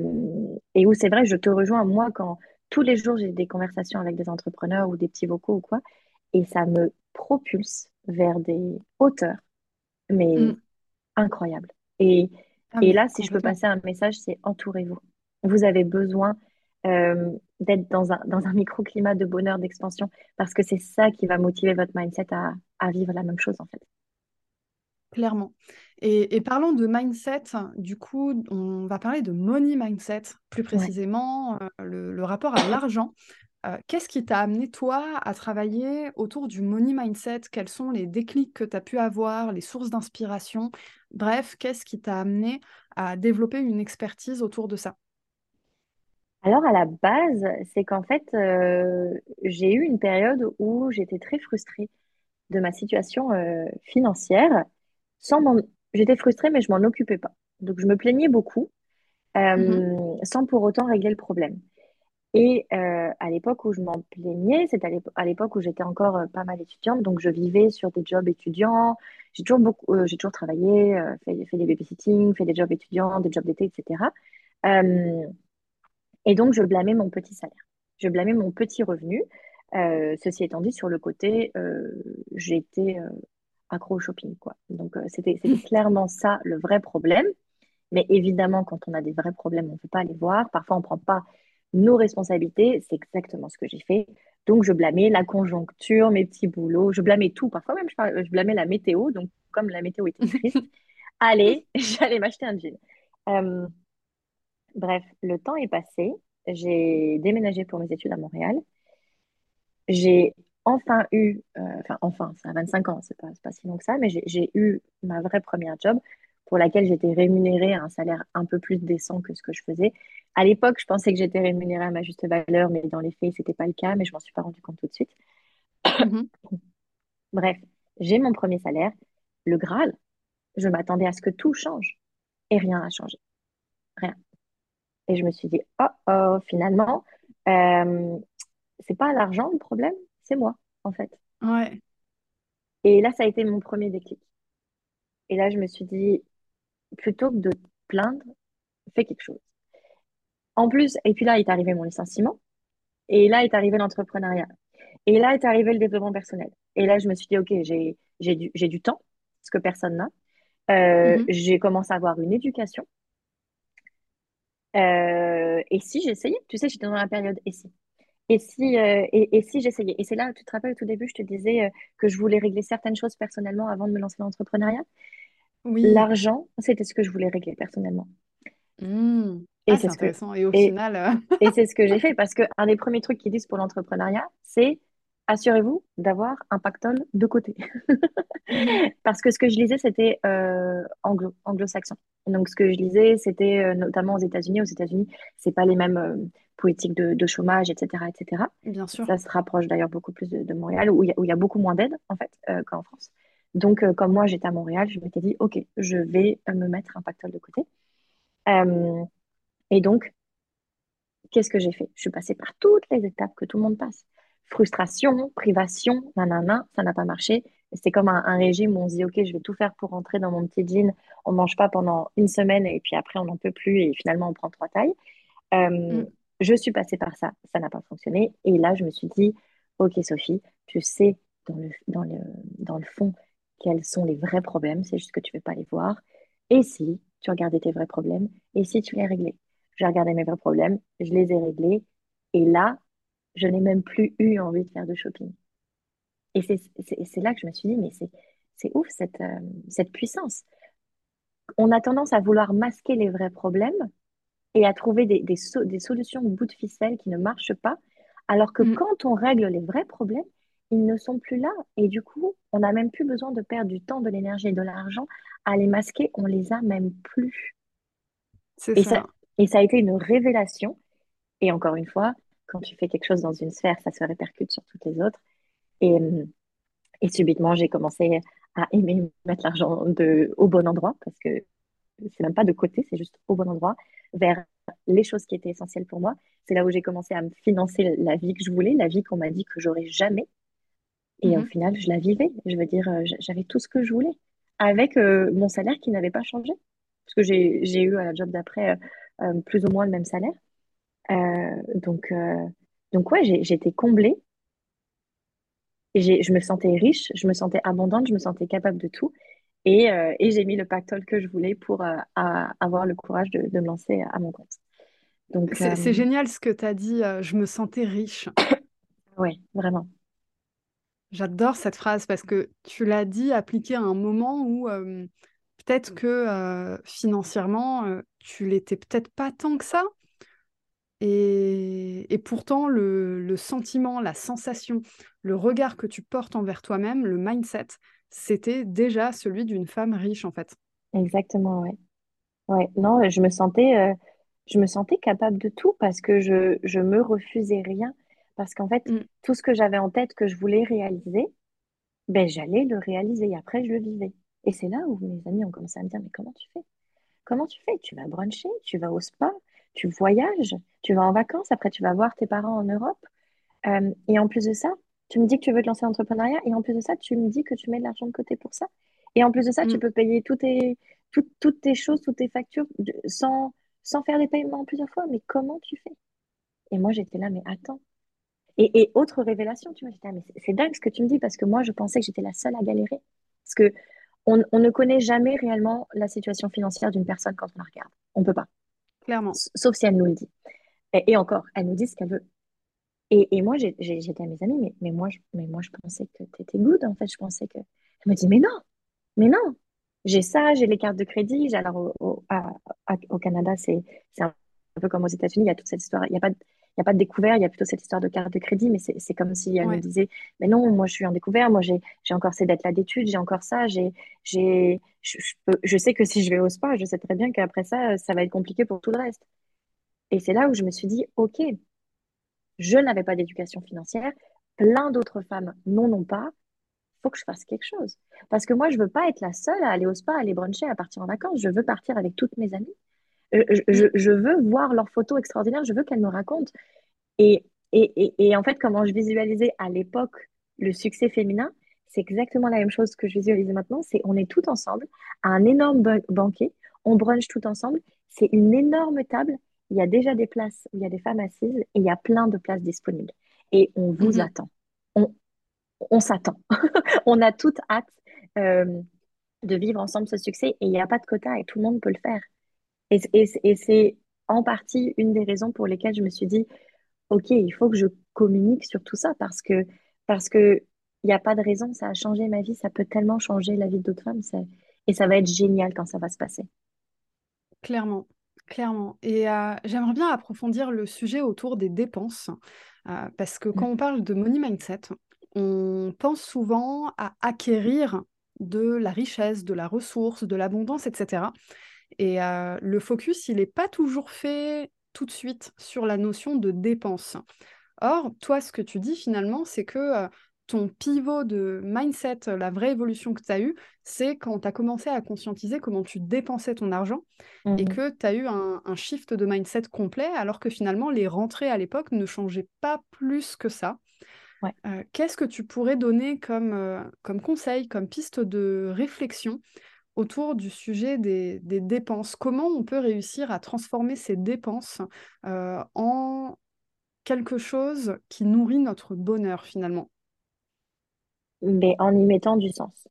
Speaker 2: et où c'est vrai, je te rejoins, moi, quand tous les jours j'ai des conversations avec des entrepreneurs ou des petits vocaux ou quoi, et ça me propulse vers des hauteurs, mais
Speaker 1: Mm.
Speaker 2: incroyables. Et,
Speaker 1: Ah
Speaker 2: et là, si je peux passer un message, c'est entourez-vous. Vous avez besoin euh, d'être dans un, dans un microclimat de bonheur, d'expansion, parce que c'est ça qui va motiver votre mindset à, à vivre la même chose, en fait.
Speaker 1: Clairement. Et, et parlons de mindset, du coup, on va parler de money mindset, plus
Speaker 2: Ouais.
Speaker 1: précisément, euh, le, le rapport à l'argent. Euh, qu'est-ce qui t'a amené, toi, à travailler autour du money mindset? Quels sont les déclics que tu as pu avoir, les sources d'inspiration? Bref, qu'est-ce qui t'a amené à développer une expertise autour de ça?
Speaker 2: Alors à la base, c'est qu'en fait, euh, j'ai eu une période où j'étais très frustrée de ma situation euh, financière. Sans J'étais frustrée, mais je m'en occupais pas. Donc je me plaignais beaucoup,
Speaker 1: Mhm,
Speaker 2: euh, sans pour autant régler le problème. Et euh, à l'époque où je m'en plaignais, c'est à l'épo- à l'époque où j'étais encore euh, pas mal étudiante, donc je vivais sur des jobs étudiants. J'ai toujours beaucoup, euh, j'ai toujours travaillé, fait, fait des babysitting, fait des jobs étudiants, des jobs d'été, etc. Et donc je blâmais mon petit salaire, je blâmais mon petit revenu. Ceci étant dit, sur le côté, j'étais accro au shopping, quoi. Donc c'était c'était clairement ça le vrai problème. Mais évidemment, quand on a des vrais problèmes, on ne peut pas les voir. Parfois, on ne prend pas nos responsabilités. C'est exactement ce que j'ai fait. Donc, je blâmais la conjoncture, mes petits boulots. Je blâmais tout. Parfois même, je, blâmais la météo. Donc, comme la météo était triste, allez, j'allais m'acheter un jean. Euh, bref, le temps est passé. J'ai déménagé pour mes études à Montréal. J'ai enfin eu, euh, enfin enfin, ça a 25 ans, c'est pas, c'est pas si long que ça, mais j'ai eu ma vraie première job pour laquelle j'étais rémunérée à un salaire un peu plus décent que ce que je faisais. À l'époque, je pensais que j'étais rémunérée à ma juste valeur, mais dans les faits, c'était pas le cas, mais je m'en suis pas rendu compte tout de suite.
Speaker 1: mhm.
Speaker 2: Bref, j'ai mon premier salaire, le Graal. Je m'attendais à ce que tout change et rien n'a changé, rien. Et je me suis dit, oh oh, finalement, euh, c'est pas l'argent le problème, c'est moi, en fait.
Speaker 1: Ouais.
Speaker 2: Et là, ça a été mon premier déclic. Et là, je me suis dit, plutôt que de plaindre, fais quelque chose. En plus, et puis là est arrivé mon licenciement, et là est arrivé l'entrepreneuriat, et là est arrivé le développement personnel. Et là, je me suis dit, OK, j'ai, j'ai du, j'ai du temps, ce que personne n'a. Euh,
Speaker 1: Mhm.
Speaker 2: j'ai commencé à avoir une éducation. Euh, et si j'essayais, tu sais, j'étais dans la période et si. Et si, euh, et, et si j'essayais. Et c'est là, tu te rappelles, au tout début, je te disais que je voulais régler certaines choses personnellement avant de me lancer dans l'entrepreneuriat.
Speaker 1: Oui.
Speaker 2: L'argent, c'était ce que je voulais régler personnellement.
Speaker 1: Hmm.
Speaker 2: Et
Speaker 1: Ah,
Speaker 2: c'est que,
Speaker 1: intéressant. Et au
Speaker 2: et,
Speaker 1: final, euh,
Speaker 2: Et c'est ce que j'ai fait parce qu'un des premiers trucs qu'ils disent pour l'entrepreneuriat, c'est assurez-vous d'avoir un pactole de côté. Parce que ce que je lisais, c'était euh, anglo, anglo-saxon. Donc ce que je lisais, c'était euh, notamment aux États-Unis. Aux États-Unis, c'est pas les mêmes euh, politiques de, de chômage, etc., etc.
Speaker 1: bien sûr.
Speaker 2: Ça se rapproche d'ailleurs beaucoup plus de, de Montréal, où il y y a beaucoup moins d'aide, en fait, qu'en France. Donc, comme moi, j'étais à Montréal, je m'étais dit, OK, je vais me mettre un pactole de côté. Et donc, Qu'est-ce que j'ai fait? Je suis passée par toutes les étapes que tout le monde passe. Frustration, privation, nanana, ça n'a pas marché. C'est comme un, un régime où on se dit, OK, je vais tout faire pour rentrer dans mon petit jean. On ne mange pas pendant une semaine et puis après, on n'en peut plus et finalement, on prend trois tailles. Euh,
Speaker 1: Mm.
Speaker 2: je suis passée par ça, ça n'a pas fonctionné. Et là, je me suis dit, OK, Sophie, tu sais dans le, dans le, dans le fond quels sont les vrais problèmes, c'est juste que tu ne veux pas les voir. Et si tu regardais tes vrais problèmes, et si tu les réglais? J'ai regardé mes vrais problèmes, je les ai réglés, et là, je n'ai même plus eu envie de faire de shopping. Et c'est là que je me suis dit, mais c'est ouf cette, euh, cette puissance. On a tendance à vouloir masquer les vrais problèmes et à trouver des, des, so- des solutions au bout de ficelle qui ne marchent pas, alors que
Speaker 1: Mm.
Speaker 2: quand on règle les vrais problèmes, ils ne sont plus là. Et du coup, on n'a même plus besoin de perdre du temps, de l'énergie et de l'argent à les masquer, on les a même plus.
Speaker 1: C'est
Speaker 2: ça. Et ça a été une révélation. Et encore une fois, quand tu fais quelque chose dans une sphère, ça se répercute sur toutes les autres. Et, euh, et subitement, j'ai commencé à aimer mettre l'argent au bon endroit, parce que c'est même pas de côté, c'est juste au bon endroit, vers les choses qui étaient essentielles pour moi. C'est là où j'ai commencé à me financer la vie que je voulais, la vie qu'on m'a dit que j'aurais jamais. Et au
Speaker 1: Mhm.
Speaker 2: final, je la vivais. Je veux dire, euh, j'avais tout ce que je voulais, avec euh, mon salaire qui n'avait pas changé. Parce que j'ai, eu à la job d'après plus ou moins le même salaire. Euh, donc, euh, donc ouais, j'étais comblée. Et j'ai- je me sentais riche, je me sentais abondante, je me sentais capable de tout. Et, euh, et j'ai mis le pactole que je voulais pour euh, à- avoir le courage de, de me lancer à mon compte. Donc,
Speaker 1: C'est
Speaker 2: euh,
Speaker 1: génial ce que tu as dit. euh, je me sentais riche.
Speaker 2: ouais, vraiment.
Speaker 1: J'adore cette phrase parce que tu l'as dit appliqué à un moment où euh, peut-être que euh, financièrement, euh, tu l'étais peut-être pas tant que ça. Et, et pourtant, le, le sentiment, la sensation, le regard que tu portes envers toi-même, le mindset, c'était déjà celui d'une femme riche en fait.
Speaker 2: Exactement, ouais. Ouais, non, je me sentais, euh, je me sentais capable de tout parce que je, je me refusais rien. Parce qu'en fait,
Speaker 1: Mm.
Speaker 2: tout ce que j'avais en tête que je voulais réaliser, ben, j'allais le réaliser et après, je le vivais. Et c'est là où mes amis ont commencé à me dire, mais comment tu fais? Comment tu fais? Tu vas bruncher, tu vas au spa, tu voyages, tu vas en vacances, après tu vas voir tes parents en Europe. Euh, et en plus de ça, tu me dis que tu veux te lancer en entrepreneuriat et en plus de ça, tu me dis que tu mets de l'argent de côté pour ça. Et en plus de ça, tu
Speaker 1: Mm.
Speaker 2: peux payer toutes tes, toutes, toutes tes choses, toutes tes factures de- sans, sans faire des paiements plusieurs fois. Mais comment tu fais? Et moi, j'étais là, mais attends. Et, et autre révélation, tu vois, j'étais là, mais c'est dingue ce que tu me dis parce que moi, je pensais que j'étais la seule à galérer. Parce que on, on ne connaît jamais réellement la situation financière d'une personne quand on la regarde. On peut pas.
Speaker 1: Clairement.
Speaker 2: Sauf si elle nous le dit. Et, et encore, elle nous dit ce qu'elle veut. Et, et moi, j'étais à mes amis, mais, mais, moi, je, mais moi, je pensais que tu étais good, en fait. Je pensais que. Elle me dit, mais non, mais non. J'ai ça, j'ai les cartes de crédit. Alors, au, au, à- au Canada, c'est c'est un peu comme aux États-Unis. Il y a toute cette histoire. Il n'y a pas il y a pas de découvert, il y a plutôt cette histoire de carte de crédit, mais c'est comme si elle me disait, mais non, moi, je suis en découvert. Moi, j'ai encore ces dettes-là d'études, j'ai encore ça. J'ai, j'ai, je, je peux, je sais que si je vais au spa, je sais très bien qu'après ça, ça va être compliqué pour tout le reste. Et c'est là où je me suis dit, OK, je n'avais pas d'éducation financière, plein d'autres femmes n'en ont pas, faut que je fasse quelque chose. Parce que moi, je veux pas être la seule à aller au spa, à aller bruncher, à partir en vacances. Je veux partir avec toutes mes amies. Euh, Je, je-
Speaker 1: Mm.
Speaker 2: je veux voir leurs photos extraordinaires, je veux qu'elles me racontent. Et, et, et, et en fait, comment je visualisais à l'époque le succès féminin, c'est exactement la même chose que je visualise maintenant. C'est on est toutes ensemble à un énorme ban- banquet, on brunch tout ensemble. C'est une énorme table. Il y a déjà des places où il y a des femmes assises et il y a plein de places disponibles. Et on vous
Speaker 1: Mhm.
Speaker 2: attend. On, on s'attend. On a toute hâte euh, de vivre ensemble ce succès et il n'y a pas de quota et tout le monde peut le faire. Et, et, et c'est en partie une des raisons pour lesquelles je me suis dit, OK, il faut que je communique sur tout ça parce que parce que il n'y a pas de raison, ça a changé ma vie, ça peut tellement changer la vie d'autres femmes, ça- et ça va être génial quand ça va se passer.
Speaker 1: Clairement, clairement. Et euh, j'aimerais bien approfondir le sujet autour des dépenses, euh, parce que quand on parle de money mindset, on pense souvent à acquérir de la richesse, de la ressource, de l'abondance, etc. Et euh, le focus, il n'est pas toujours fait tout de suite sur la notion de dépense. Or, toi, ce que tu dis finalement, c'est que euh, ton pivot de mindset, la vraie évolution que tu as eue, c'est quand tu as commencé à conscientiser comment tu dépensais ton argent et
Speaker 2: Mhm.
Speaker 1: que tu as eu un, un shift de mindset complet, alors que finalement, les rentrées à l'époque ne changeaient pas plus que ça.
Speaker 2: Ouais.
Speaker 1: Euh, Qu'est-ce que tu pourrais donner comme, euh, comme conseil, comme piste de réflexion autour du sujet des, des dépenses? Comment on peut réussir à transformer ces dépenses euh, en quelque chose qui nourrit notre bonheur finalement?
Speaker 2: Mais en y mettant du sens.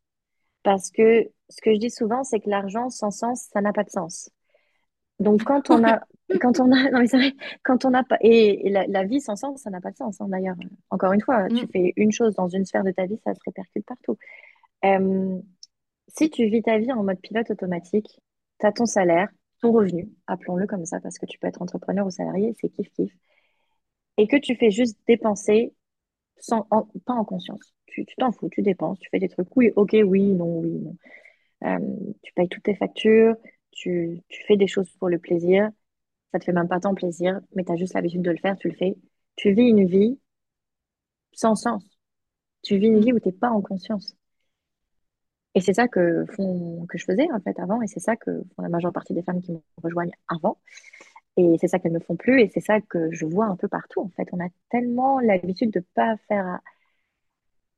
Speaker 2: Parce que ce que je dis souvent, c'est que l'argent sans sens, ça n'a pas de sens. Donc quand on a, quand on a, non mais vrai, quand on n'a pas, et, et la, la vie sans sens, ça n'a pas de sens. hein, d'ailleurs, encore une fois, tu
Speaker 1: Mm,
Speaker 2: fais une chose dans une sphère de ta vie, ça se répercute partout. Euh, si tu vis ta vie en mode pilote automatique, tu as ton salaire, ton revenu, appelons-le comme ça, parce que tu peux être entrepreneur ou salarié, c'est kiff-kiff, et que tu fais juste dépenser sans, en- pas en conscience. Tu tu t'en fous, tu dépenses, tu fais des trucs, oui, ok, oui, non, oui, non. Euh, tu payes toutes tes factures, tu, tu fais des choses pour le plaisir, ça te fait même pas tant plaisir, mais tu as juste l'habitude de le faire, tu le fais. Tu vis une vie sans sens. Tu vis une
Speaker 1: mm,
Speaker 2: vie où t'es pas en conscience. Et c'est ça que font, que je faisais en fait avant, et c'est ça que font la majeure partie des femmes qui me rejoignent avant. Et c'est ça qu'elles ne font plus, et c'est ça que je vois un peu partout en fait. On a tellement l'habitude de pas faire,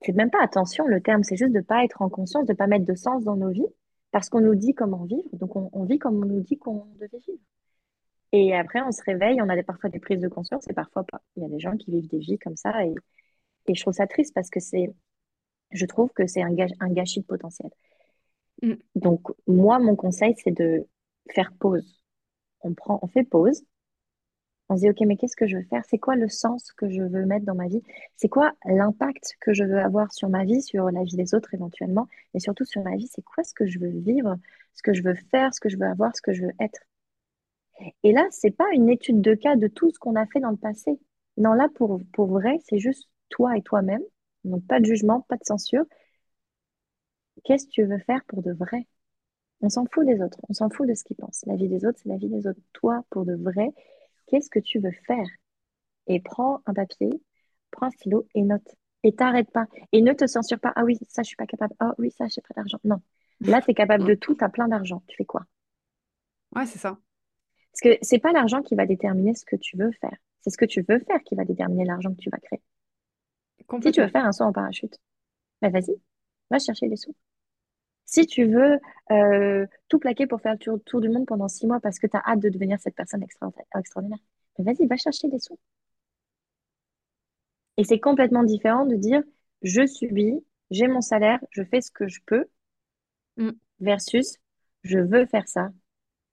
Speaker 2: c'est même pas attention le terme, c'est juste de pas être en conscience, de pas mettre de sens dans nos vies, parce qu'on nous dit comment vivre, donc on, vit comme on nous dit qu'on devait vivre. Et après, on se réveille, on a parfois des prises de conscience et parfois pas. Il y a des gens qui vivent des vies comme ça et, et je trouve ça triste parce que c'est, je trouve que c'est un, gâch- un gâchis de potentiel.
Speaker 1: mm,
Speaker 2: Donc, moi, mon conseil, c'est de faire pause. On prend, on fait pause. On se dit, OK, mais qu'est-ce que je veux faire? C'est quoi le sens que je veux mettre dans ma vie? C'est quoi l'impact que je veux avoir sur ma vie, sur la vie des autres éventuellement, et surtout sur ma vie? C'est quoi ce que je veux vivre, ce que je veux faire, ce que je veux avoir, ce que je veux être? Et là, c'est pas une étude de cas de tout ce qu'on a fait dans le passé. Non, là, pour, pour vrai, c'est juste toi et toi-même. Donc, pas de jugement, pas de censure. Qu'est-ce que tu veux faire pour de vrai? On s'en fout des autres, on s'en fout de ce qu'ils pensent. La vie des autres, c'est la vie des autres. Toi, pour de vrai, qu'est-ce que tu veux faire? Et prends un papier, prends un stylo et note. Et t'arrête pas. Et ne te censure pas. Ah oui, ça, je suis pas capable. Ah oui, ça, j'ai pas d'argent. Non. Là, tu es capable de tout, tu as plein d'argent. Tu fais quoi?
Speaker 1: Ouais, c'est ça.
Speaker 2: Parce que c'est pas l'argent qui va déterminer ce que tu veux faire. C'est ce que tu veux faire qui va déterminer l'argent que tu vas créer. Si tu veux faire un saut en parachute, ben vas-y, va chercher des sous. Si tu veux euh, tout plaquer pour faire le tour, du monde pendant six mois parce que tu as hâte de devenir cette personne extraordinaire, ben vas-y, va chercher des sous. Et c'est complètement différent de dire je subis, j'ai mon salaire, je fais ce que je peux, mm. versus je veux faire ça,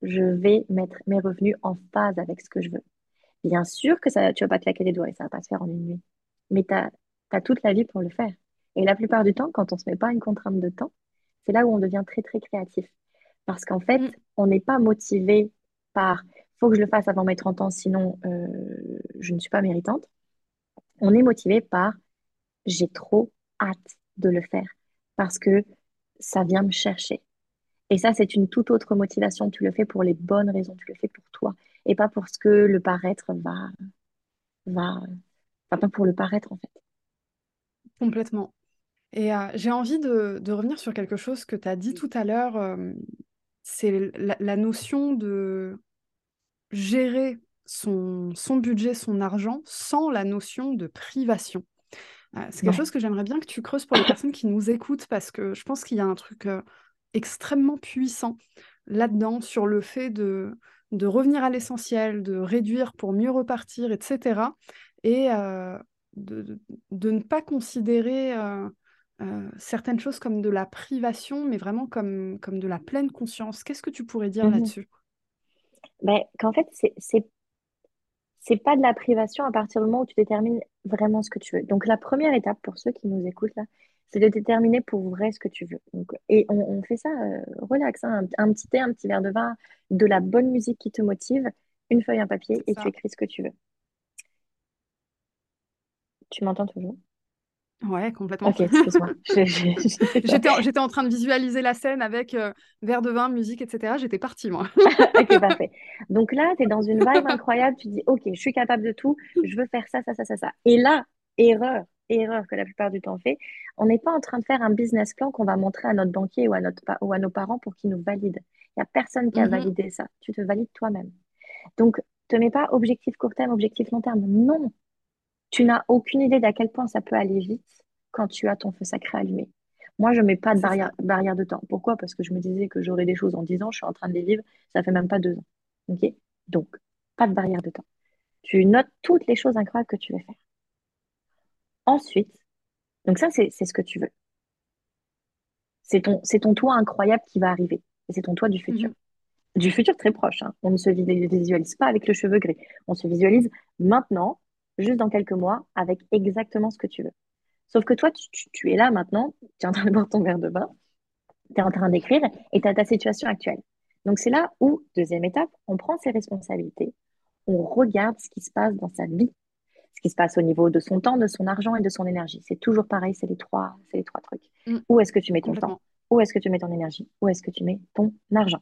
Speaker 2: je vais mettre mes revenus en phase avec ce que je veux. Bien sûr que ça, tu vas pas claquer les doigts et ça va pas se faire en une nuit. Mais tu as, toute la vie pour le faire. Et la plupart du temps, quand on se met pas une contrainte de temps, c'est là où on devient très, très créatif. Parce qu'en fait, mm. on n'est pas motivé par faut que je le fasse avant mes 30 ans, sinon euh, je ne suis pas méritante. On est motivé par j'ai trop hâte de le faire parce que ça vient me chercher. Et ça, c'est une toute autre motivation. Tu le fais pour les bonnes raisons, tu le fais pour toi et pas pour ce que le paraître va, va, pas pour le paraître en fait.
Speaker 1: Complètement. Et euh, j'ai envie de, revenir sur quelque chose que tu as dit tout à l'heure. Euh, c'est la, notion de gérer son, son budget, son argent, sans la notion de privation. Euh, c'est quelque chose que j'aimerais bien que tu creuses pour les personnes qui nous écoutent, parce que je pense qu'il y a un truc extrêmement puissant là-dedans sur le fait de, de revenir à l'essentiel, de réduire pour mieux repartir, etc. Et euh, de, ne pas considérer euh, euh, certaines choses comme de la privation, mais vraiment comme, comme de la pleine conscience. Qu'est-ce que tu pourrais dire mmh là-dessus?
Speaker 2: Ben, Qu'en fait, c'est c'est pas de la privation à partir du moment où tu détermines vraiment ce que tu veux. Donc la première étape pour ceux qui nous écoutent là, c'est de déterminer pour vrai ce que tu veux. et on, fait ça euh, relax, hein, un, petit thé, un petit verre de vin, de la bonne musique qui te motive, une feuille, un papier, et tu écris ce que tu veux. Tu m'entends toujours?
Speaker 1: Ouais, complètement.
Speaker 2: Ok, excuse-moi.
Speaker 1: J'étais en train de visualiser la scène avec euh, verre de vin, musique, etc. J'étais partie, moi.
Speaker 2: ok, parfait. Donc là, tu es dans une vibe incroyable. Tu dis, ok, je suis capable de tout. Je veux faire ça, ça, ça, ça, ça. Et là, erreur, erreur que la plupart du temps on fait, on n'est pas en train de faire un business plan qu'on va montrer à notre banquier ou à, notre, ou à nos parents pour qu'ils nous valident. Il n'y a personne qui a mhm. validé ça. Tu te valides toi-même. Donc, te mets pas objectif court terme, objectif long terme. Non. Tu n'as aucune idée d'à quel point ça peut aller vite quand tu as ton feu sacré allumé. Moi, je ne mets pas de barrière, barrière, de temps. Pourquoi? Parce que je me disais que j'aurais des choses en 10 ans, je suis en train de les vivre, ça fait même pas deux ans. Ok? Donc, pas de barrière de temps. Tu notes toutes les choses incroyables que tu veux faire. Ensuite, donc ça, c'est ce que tu veux. C'est ton, ton toi incroyable qui va arriver. Et c'est ton toi du futur. Mhm. Du futur très proche. Hein. On ne se visualise pas avec le cheveu gris. On se visualise maintenant, juste dans quelques mois, avec exactement ce que tu veux. Sauf que toi, tu, es là maintenant, tu es en train de boire ton verre de vin, tu es en train d'écrire et tu as ta situation actuelle. Donc c'est là où, deuxième étape, on prend ses responsabilités, on regarde ce qui se passe dans sa vie ce qui se passe au niveau de son temps, de son argent et de son énergie. C'est toujours pareil, c'est les trois, c'est les trois trucs. Mm. Où est-ce que tu mets ton temps? Où est-ce que tu mets ton énergie? Où est-ce que tu mets ton argent?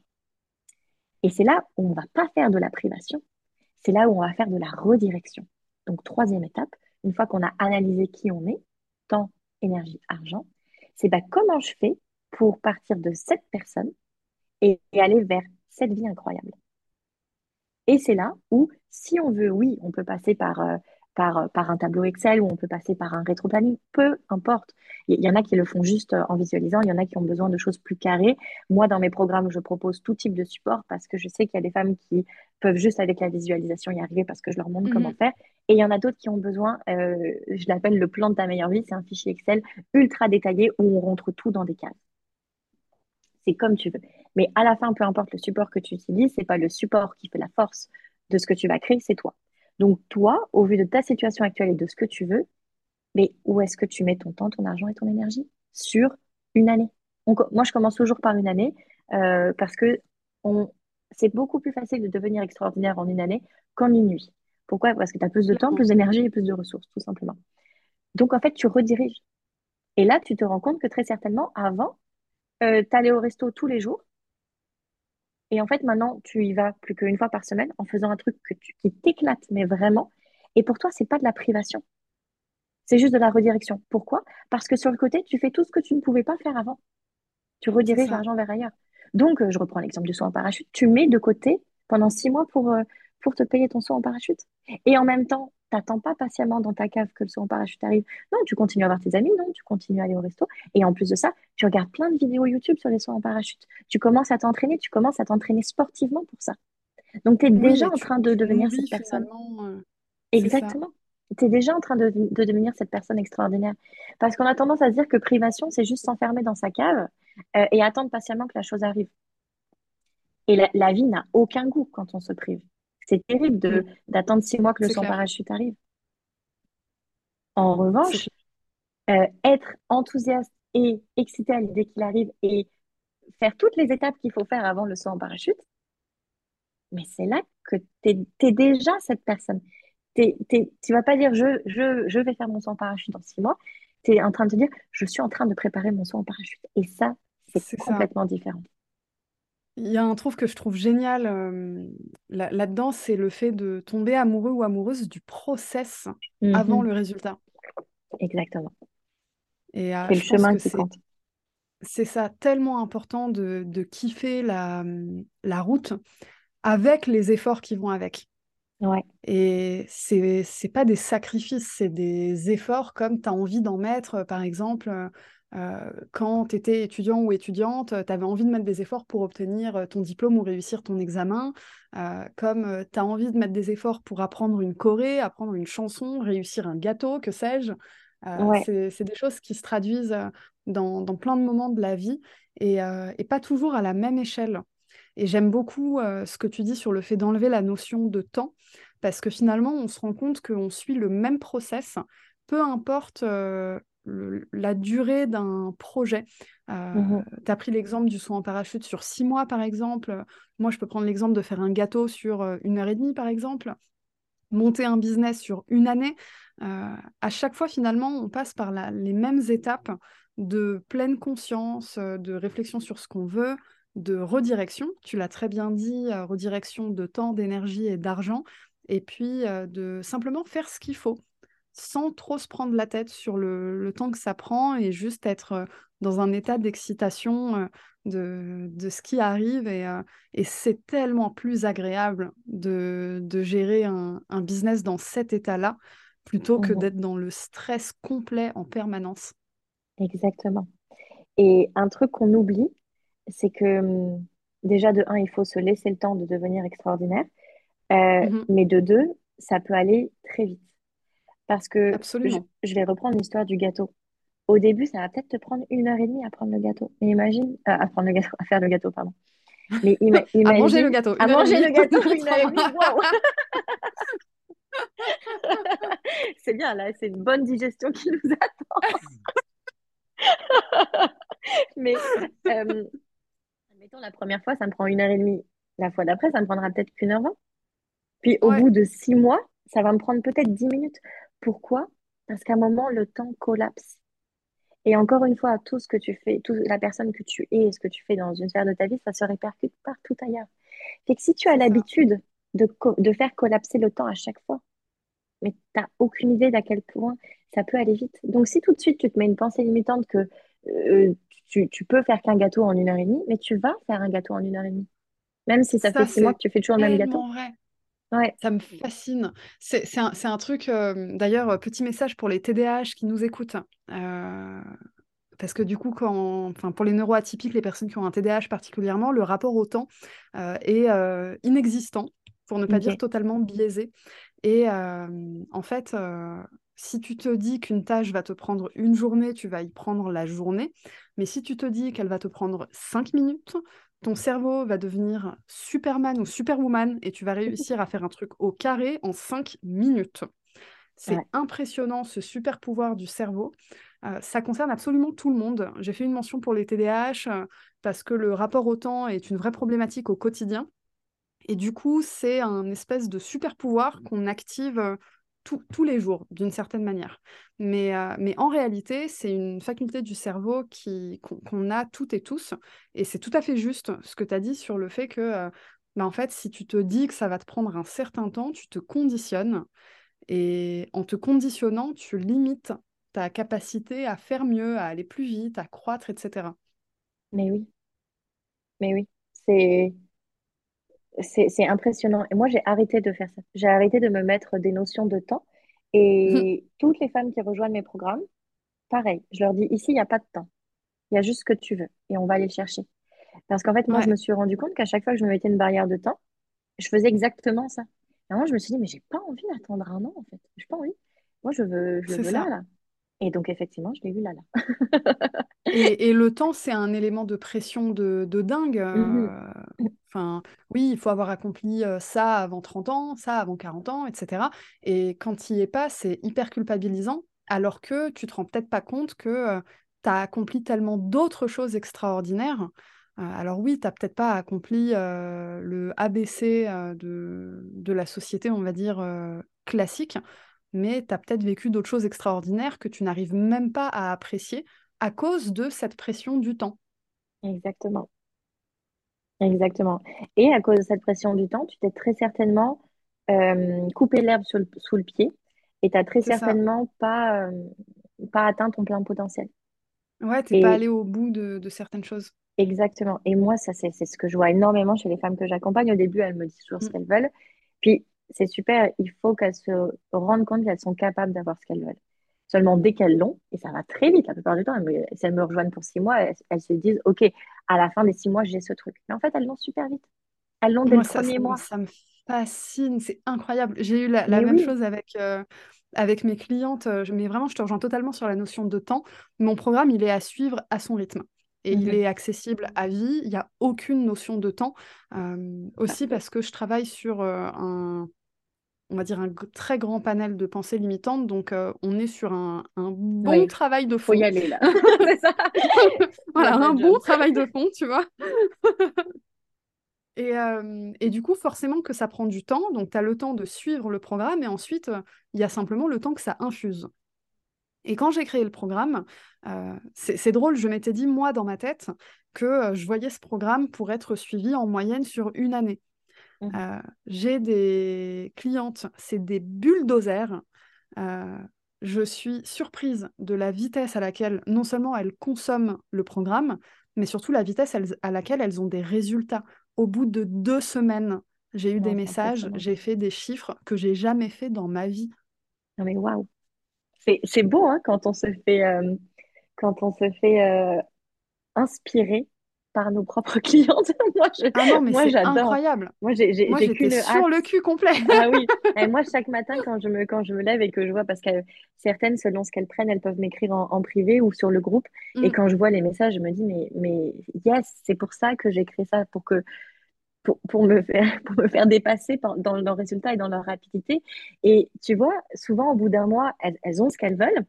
Speaker 2: Et c'est là où on ne va pas faire de la privation, c'est là où on va faire de la redirection. Donc, troisième étape, une fois qu'on a analysé qui on est, temps, énergie, argent, c'est bah, comment je fais pour partir de cette personne et aller vers cette vie incroyable. Et c'est là où, si on veut, oui, on peut passer par euh, par, par un tableau Excel ou on peut passer par un rétro-planning, peu importe. Il y, en a qui le font juste euh, en visualisant, il y en a qui ont besoin de choses plus carrées. Moi, dans mes programmes, je propose tout type de support parce que je sais qu'il y a des femmes qui peuvent juste avec la visualisation y arriver parce que je leur montre comment mhm. faire. Et il y en a d'autres qui ont besoin, euh, je l'appelle le plan de ta meilleure vie, c'est un fichier Excel ultra détaillé où on rentre tout dans des cases. C'est comme tu veux. Mais à la fin, peu importe le support que tu utilises, c'est pas le support qui fait la force de ce que tu vas créer, c'est toi. Donc toi, au vu de ta situation actuelle et de ce que tu veux, mais où est-ce que tu mets ton temps, ton argent et ton énergie? Sur une année. moi, je commence toujours par une année euh, parce que c'est beaucoup plus facile de devenir extraordinaire en une année qu'en une nuit. Pourquoi? Parce que tu as plus de temps, plus d'énergie et plus de ressources, tout simplement. Donc, en fait, tu rediriges. Et là, tu te rends compte que très certainement, avant, euh, tu allais au resto tous les jours Et en fait, maintenant, tu y vas plus qu'une fois par semaine en faisant un truc que tu, qui t'éclate, mais vraiment. Et pour toi, c'est pas de la privation. C'est juste de la redirection. Pourquoi? Parce que sur le côté, tu fais tout ce que tu ne pouvais pas faire avant. Tu rediriges l'argent vers ailleurs. Donc, euh, je reprends l'exemple du saut en parachute. Tu mets de côté pendant six mois pour, euh, pour te payer ton saut en parachute. Et en même temps, t'attends pas patiemment dans ta cave que le saut en parachute arrive. Non, tu continues à voir tes amis, non, tu continues à aller au resto. Et en plus de ça, tu regardes plein de vidéos YouTube sur les sauts en parachute. Tu commences à t'entraîner, tu commences à t'entraîner sportivement pour ça. Donc, tu es déjà en train de devenir cette personne. Euh, Exactement. Tu es déjà en train de, devenir cette personne extraordinaire. Parce qu'on a tendance à se dire que privation, c'est juste s'enfermer dans sa cave euh, et attendre patiemment que la chose arrive. Et la, vie n'a aucun goût quand on se prive. C'est terrible de, d'attendre six mois que le son parachute arrive. En revanche, euh, être enthousiaste et excité à l'idée qu'il arrive et faire toutes les étapes qu'il faut faire avant le saut en parachute, mais c'est là que tu es, déjà cette personne. Tu tu vas pas dire je, je, je vais faire mon saut en parachute dans six mois. Tu es en train de te dire je suis en train de préparer mon saut en parachute. Et ça, c'est complètement différent.
Speaker 1: Il y a un truc que je trouve génial euh, là, dedans c'est le fait de tomber amoureux ou amoureuse du process avant mhm. le résultat.
Speaker 2: Exactement.
Speaker 1: Et euh, le chemin qui compte. C'est ça, tellement important de, de kiffer la, la route avec les efforts qui vont avec.
Speaker 2: Ouais.
Speaker 1: Et c'est c'est pas des sacrifices, c'est des efforts comme tu as envie d'en mettre, par exemple, euh, quand tu étais étudiant ou étudiante, tu avais envie de mettre des efforts pour obtenir ton diplôme ou réussir ton examen, euh, comme tu as envie de mettre des efforts pour apprendre une choré, apprendre une chanson, réussir un gâteau, que sais-je. C'est des choses qui se traduisent dans, dans, plein de moments de la vie et, et pas toujours à la même échelle. Et j'aime beaucoup ce que tu dis sur le fait d'enlever la notion de temps, parce que finalement, on se rend compte qu'on suit le même process, peu importe la durée d'un projet. Euh, mmh tu as pris l'exemple du saut en parachute sur six mois, par exemple. Moi, je peux prendre l'exemple de faire un gâteau sur euh, une heure et demie, par exemple. Monter un business sur une année. Euh, à chaque fois, finalement, on passe par les mêmes étapes de pleine conscience, de réflexion sur ce qu'on veut, de redirection. Tu l'as très bien dit, redirection de temps, d'énergie et d'argent. Et puis, de simplement faire ce qu'il faut sans trop se prendre la tête sur le, temps que ça prend et juste être dans un état d'excitation de, ce qui arrive. Et, c'est tellement plus agréable de, gérer un, business dans cet état-là plutôt que mmh d'être dans le stress complet en permanence.
Speaker 2: Exactement. Et un truc qu'on oublie, c'est que mmh, déjà de un, il faut se laisser le temps de devenir extraordinaire. Mmh mais de deux, ça peut aller très vite. Parce que Je, vais reprendre l'histoire du gâteau. Au début, ça va peut-être te prendre une heure et demie à prendre le gâteau. Mais imagine, euh, à prendre le gâteau, à faire le gâteau, pardon.
Speaker 1: Mais à manger le gâteau.
Speaker 2: À manger le gâteau une heure et demie. c'est bien, là, c'est une bonne digestion qui nous attend. Mais, euh, admettons, la première fois, ça me prend une heure et demie. La fois d'après, ça me prendra peut-être qu'une heure vingt. Puis au bout de six mois, ça va me prendre peut-être dix minutes. Pourquoi? Parce qu'à un moment, le temps collapse. Et encore une fois, tout ce que tu fais, toute la personne que tu es et ce que tu fais dans une sphère de ta vie, ça se répercute partout ailleurs. Fait que si tu as l'habitude de, de faire collapser le temps à chaque fois, mais tu n'as aucune idée d'à quel point ça peut aller vite. Donc si tout de suite tu te mets une pensée limitante que euh, tu, tu, peux faire qu'un gâteau en une heure et demie, mais tu vas faire un gâteau en une heure et demie. Même si ça, fait six mois que tu fais toujours le même gâteau.
Speaker 1: Vrai. Ça me fascine. C'est un, un, truc, euh, d'ailleurs, petit message pour les TDAH qui nous écoutent. Euh, parce que du coup, quand, enfin, pour les neuroatypiques, les personnes qui ont un TDAH particulièrement, le rapport au temps euh, est inexistant, pour ne pas dire totalement biaisé. Et en fait, si tu te dis qu'une tâche va te prendre une journée, tu vas y prendre la journée. Mais si tu te dis qu'elle va te prendre cinq minutes, ton cerveau va devenir Superman ou Superwoman et tu vas réussir à faire un truc au carré en 5 minutes. C'est impressionnant ce super pouvoir du cerveau. Euh, ça concerne absolument tout le monde. J'ai fait une mention pour les TDAH euh, parce que le rapport au temps est une vraie problématique au quotidien. Et du coup, c'est un espèce de super pouvoir qu'on active euh, tous les jours, d'une certaine manière. Mais, mais en réalité, c'est une faculté du cerveau qui, qu'on, a toutes et tous. Et c'est tout à fait juste ce que tu as dit sur le fait que, bah, en fait, si tu te dis que ça va te prendre un certain temps, tu te conditionnes. Et en te conditionnant, tu limites ta capacité à faire mieux, à aller plus vite, à croître, etc.
Speaker 2: Mais oui, mais oui, c'est c'est impressionnant. Et moi, j'ai arrêté de faire ça. J'ai arrêté de me mettre des notions de temps. Et toutes les femmes qui rejoignent mes programmes, pareil, je leur dis, ici, il n'y a pas de temps. Il y a juste ce que tu veux. Et on va aller le chercher. Parce qu'en fait, moi, je me suis rendu compte qu'à chaque fois que je me mettais une barrière de temps, je faisais exactement ça. Et moi, je me suis dit, mais j'ai pas envie d'attendre un an, en fait. J'ai pas envie. Moi, je veux, je veux là, là. Et donc, effectivement, je l'ai vu là, là.
Speaker 1: et, et, le temps, c'est un élément de pression de, de dingue. Mmh enfin, oui, il faut avoir accompli ça avant 30 ans, ça avant 40 ans, etc. Et quand tu n'y es pas, c'est hyper culpabilisant, alors que tu te rends peut-être pas compte que tu as accompli tellement d'autres choses extraordinaires. alors oui, tu n'as peut-être pas accompli le ABC de, de, la société, on va dire, classique, mais tu as peut-être vécu d'autres choses extraordinaires que tu n'arrives même pas à apprécier à cause de cette pression du temps.
Speaker 2: Exactement. Exactement. Et à cause de cette pression du temps, tu t'es très certainement euh, coupé l'herbe sous le, pied et tu n'as très certainement pas, euh, pas atteint ton plein potentiel.
Speaker 1: Ouais, tu n'es pas allé au bout de, de, certaines choses.
Speaker 2: Exactement. Et moi, ça, c'est ce que je vois énormément chez les femmes que j'accompagne. Au début, elles me disent toujours ce mm. qu'elles veulent. Puis, c'est super, il faut qu'elles se rendent compte qu'elles sont capables d'avoir ce qu'elles veulent. Seulement dès qu'elles l'ont, et ça va très vite la plupart du temps, si elles me rejoignent pour six mois, elles, se disent, OK, à la fin des six mois, j'ai ce truc. Mais en fait, elles l'ont super vite. Elles l'ont dès le premier mois.
Speaker 1: Ça me fascine, c'est incroyable. J'ai eu la, même chose avec, euh, avec mes clientes, euh, mais vraiment, je te rejoins totalement sur la notion de temps. Mon programme, il est à suivre à son rythme et il mhm. est accessible à vie. Il n'y a aucune notion de temps. Euh, aussi parce que je travaille sur un, on va dire, un très grand panel de pensées limitantes. Donc, euh, on est sur un, bon travail de fond.
Speaker 2: Faut y aller là.
Speaker 1: ça. voilà, un bon travail de fond, tu vois. et, euh, et, du coup, forcément que ça prend du temps. Donc, tu as le temps de suivre le programme et ensuite, il y a simplement le temps que ça infuse. Et quand j'ai créé le programme, euh, c'est drôle, je m'étais dit, moi, dans ma tête, que je voyais ce programme pour être suivi en moyenne sur une année. Mmh. Euh, j'ai des clientes, c'est des bulldozers. Euh, je suis surprise de la vitesse à laquelle non seulement elles consomment le programme, mais surtout la vitesse à laquelle elles ont des résultats. Au bout de deux semaines, j'ai eu des messages, j'ai fait des chiffres que j'ai jamais fait dans ma vie.
Speaker 2: Non mais waouh, c'est beau hein, quand on se fait euh, quand on se fait inspirer par nos propres clientes.
Speaker 1: moi, je, ah non, mais c'est incroyable.
Speaker 2: Moi, j'ai
Speaker 1: sur le cul complet.
Speaker 2: ah oui. Et moi, chaque matin, quand je me quand je me lève et que je vois, parce que certaines, selon ce qu'elles prennent, elles peuvent m'écrire en, privé ou sur le groupe. Et mm. quand je vois les messages, je me dis mais mais yes, c'est pour ça que j'ai créé ça pour que pour, pour, me faire, pour me faire dépasser dans leurs résultats et dans leur rapidité. Et tu vois, souvent, au bout d'un mois, elles, elles ont ce qu'elles veulent.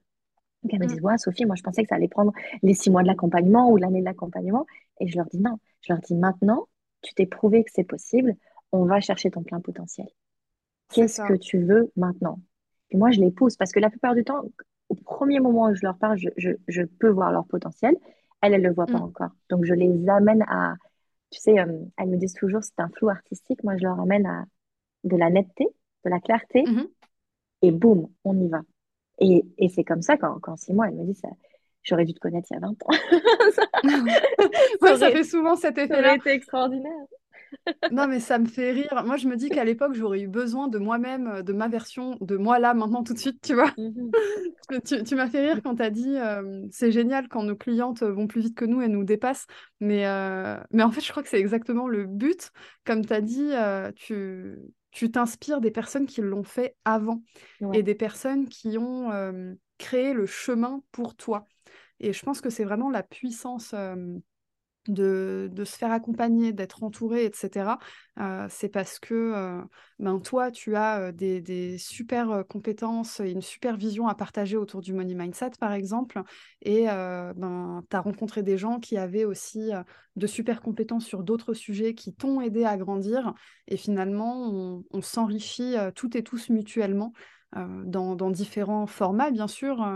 Speaker 2: Donc elles me disent, ouais, Sophie, moi je pensais que ça allait prendre les six mois de l'accompagnement ou l'année de l'accompagnement. Et je leur dis non. Je leur dis maintenant, tu t'es prouvé que c'est possible, on va chercher ton plein potentiel. Qu'est-ce que tu veux maintenant? Et moi, je les pousse parce que la plupart du temps, au premier moment où je leur parle, je, peux voir leur potentiel. Elles, elles ne le voient pas mm. encore. Donc, je les amène à, tu sais, euh, elles me disent toujours c'est un flou artistique. Moi, je leur amène à de la netteté, de la clarté. Mm-hmm. Et boum, on y va. Et, et c'est comme ça qu'en six mois, elle me dit ça. J'aurais dû te connaître il y a 20 ans.
Speaker 1: ça, ça fait souvent cet effet-là.
Speaker 2: Ça aurait été extraordinaire.
Speaker 1: Non, mais ça me fait rire. Moi, je me dis qu'à l'époque, j'aurais eu besoin de moi-même, de ma version, de moi là, maintenant, tout de suite, tu vois. Mhm. tu, tu m'as fait rire quand tu as dit euh, c'est génial quand nos clientes vont plus vite que nous et nous dépassent. Mais, euh, mais en fait, je crois que c'est exactement le but. Comme tu as dit, euh, tu, tu t'inspires des personnes qui l'ont fait avant et des personnes qui ont créé le chemin pour toi. Et je pense que c'est vraiment la puissance de, se faire accompagner, d'être entouré, etc., euh, c'est parce que euh, ben, toi, tu as euh, des, super compétences et une super vision à partager autour du money mindset, par exemple, et ben, tu as rencontré des gens qui avaient aussi de super compétences sur d'autres sujets qui t'ont aidé à grandir, et finalement, on, s'enrichit toutes et tous mutuellement. dans, dans, différents formats, bien sûr.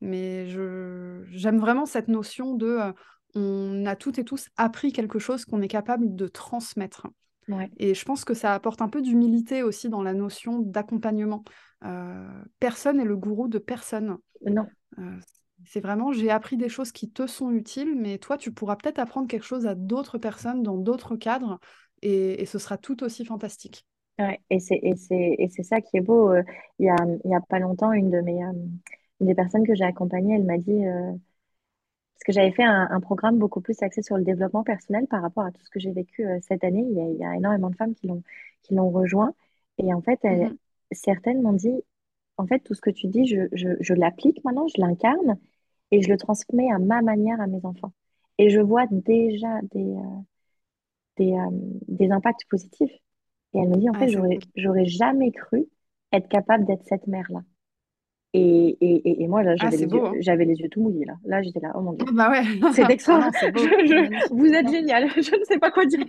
Speaker 1: mais j'aime vraiment cette notion de on a toutes et tous appris quelque chose qu'on est capable de transmettre. Et je pense que ça apporte un peu d'humilité aussi dans la notion d'accompagnement. Euh, personne n'est le gourou de personne.
Speaker 2: Non.
Speaker 1: Euh, c'est vraiment, j'ai appris des choses qui te sont utiles, mais toi, tu pourras peut-être apprendre quelque chose à d'autres personnes dans d'autres cadres, et, ce sera tout aussi fantastique.
Speaker 2: Ouais, et c'est ça qui est beau. Euh, il n'y a, y a pas longtemps, une de mes une des personnes que j'ai accompagnées, elle m'a dit parce que j'avais fait un, programme beaucoup plus axé sur le développement personnel par rapport à tout ce que j'ai vécu euh, cette année. Il y, a, énormément de femmes qui l'ont qui l'ont rejoint. Et en fait, mhm. certaines m'ont dit, en fait, tout ce que tu dis, je, je, je l'applique maintenant, je l'incarne et je le transmets à ma manière à mes enfants. Et je vois déjà des, euh, des, euh, des, impacts positifs. Et elle me dit, en fait, j'aurais, j'aurais jamais cru être capable d'être cette mère-là. Et, et, et, moi, là, ah, j'avais les, yeux, hein. j'avais les yeux tout mouillés. Là, là j'étais là, oh mon Dieu.
Speaker 1: Bah ouais.
Speaker 2: C'est ah extra. vous êtes génial. Je ne sais pas quoi dire.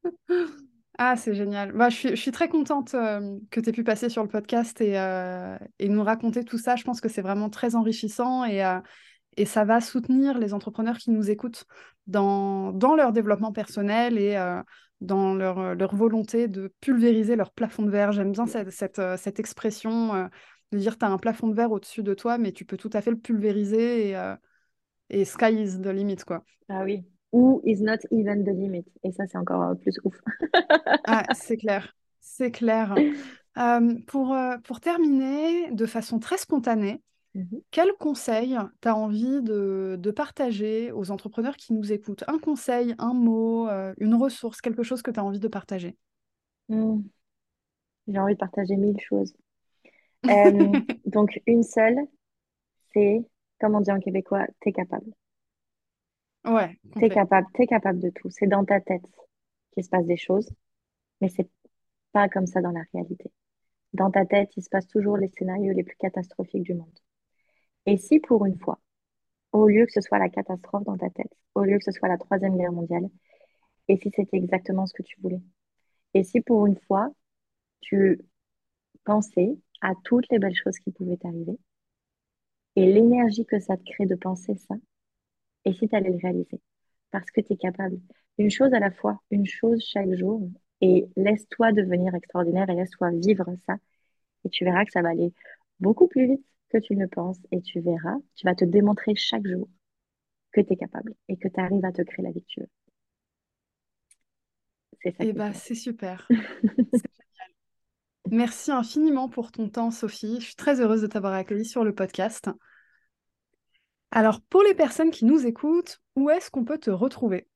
Speaker 1: ah, c'est génial. Bah, je, suis, je suis très contente euh, que tu aies pu passer sur le podcast et, euh, et nous raconter tout ça. Je pense que c'est vraiment très enrichissant et, euh, et ça va soutenir les entrepreneurs qui nous écoutent dans, dans leur développement personnel et dans leur, euh, leur, volonté de pulvériser leur plafond de verre. J'aime bien cette, cette, euh, cette expression euh, de dire tu as un plafond de verre au-dessus de toi, mais tu peux tout à fait le pulvériser et, et sky is the limit. Quoi.
Speaker 2: Ah oui. Ou is not even the limit. Et ça, c'est encore plus ouf.
Speaker 1: ah, c'est clair. C'est clair. pour, pour terminer, de façon très spontanée, Mmh Quel conseil tu as envie de, partager aux entrepreneurs qui nous écoutent? Un conseil, un mot, euh, une ressource, quelque chose que tu as envie de partager?
Speaker 2: Mmh. J'ai envie de partager mille choses. donc, une seule, c'est, comme on dit en québécois, t'es capable.
Speaker 1: Ouais.
Speaker 2: T'es capable, es capable de tout. C'est dans ta tête qu'il se passe des choses, mais c'est pas comme ça dans la réalité. Dans ta tête, il se passe toujours les scénarios les plus catastrophiques du monde. Et si pour une fois, au lieu que ce soit la catastrophe dans ta tête, au lieu que ce soit la Troisième Guerre mondiale, et si c'était exactement ce que tu voulais? Et si pour une fois, tu pensais à toutes les belles choses qui pouvaient t'arriver, et l'énergie que ça te crée de penser ça, et si tu allais le réaliser? Parce que tu es capable. Une chose à la fois, une chose chaque jour, et laisse-toi devenir extraordinaire et laisse-toi vivre ça, et tu verras que ça va aller beaucoup plus vite que tu ne penses et tu verras, tu vas te démontrer chaque jour que tu es capable et que tu arrives à te créer la vie que tu veux.
Speaker 1: C'est ça. Et eh bah, c'est super. Merci infiniment pour ton temps, Sophie. Je suis très heureuse de t'avoir accueilli sur le podcast. Alors, pour les personnes qui nous écoutent, où est-ce qu'on peut te retrouver?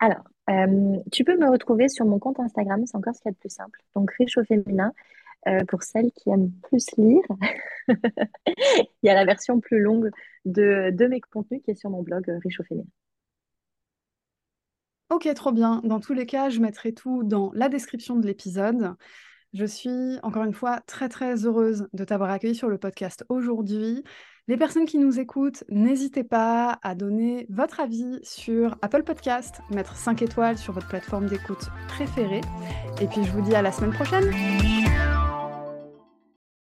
Speaker 2: Alors, euh, tu peux me retrouver sur mon compte Instagram, c'est encore ce qu'il y a de plus simple. Donc, riche au féminin. Euh, pour celles qui aiment plus lire, il y a la version plus longue de, mes contenus qui est sur mon blog euh, féminin.
Speaker 1: Ok, trop bien. Dans tous les cas, je mettrai tout dans la description de l'épisode. Je suis encore une fois très très heureuse de t'avoir accueilli sur le podcast aujourd'hui. Les personnes qui nous écoutent, n'hésitez pas à donner votre avis sur Apple Podcast, mettre 5 étoiles sur votre plateforme d'écoute préférée. Et puis je vous dis à la semaine prochaine.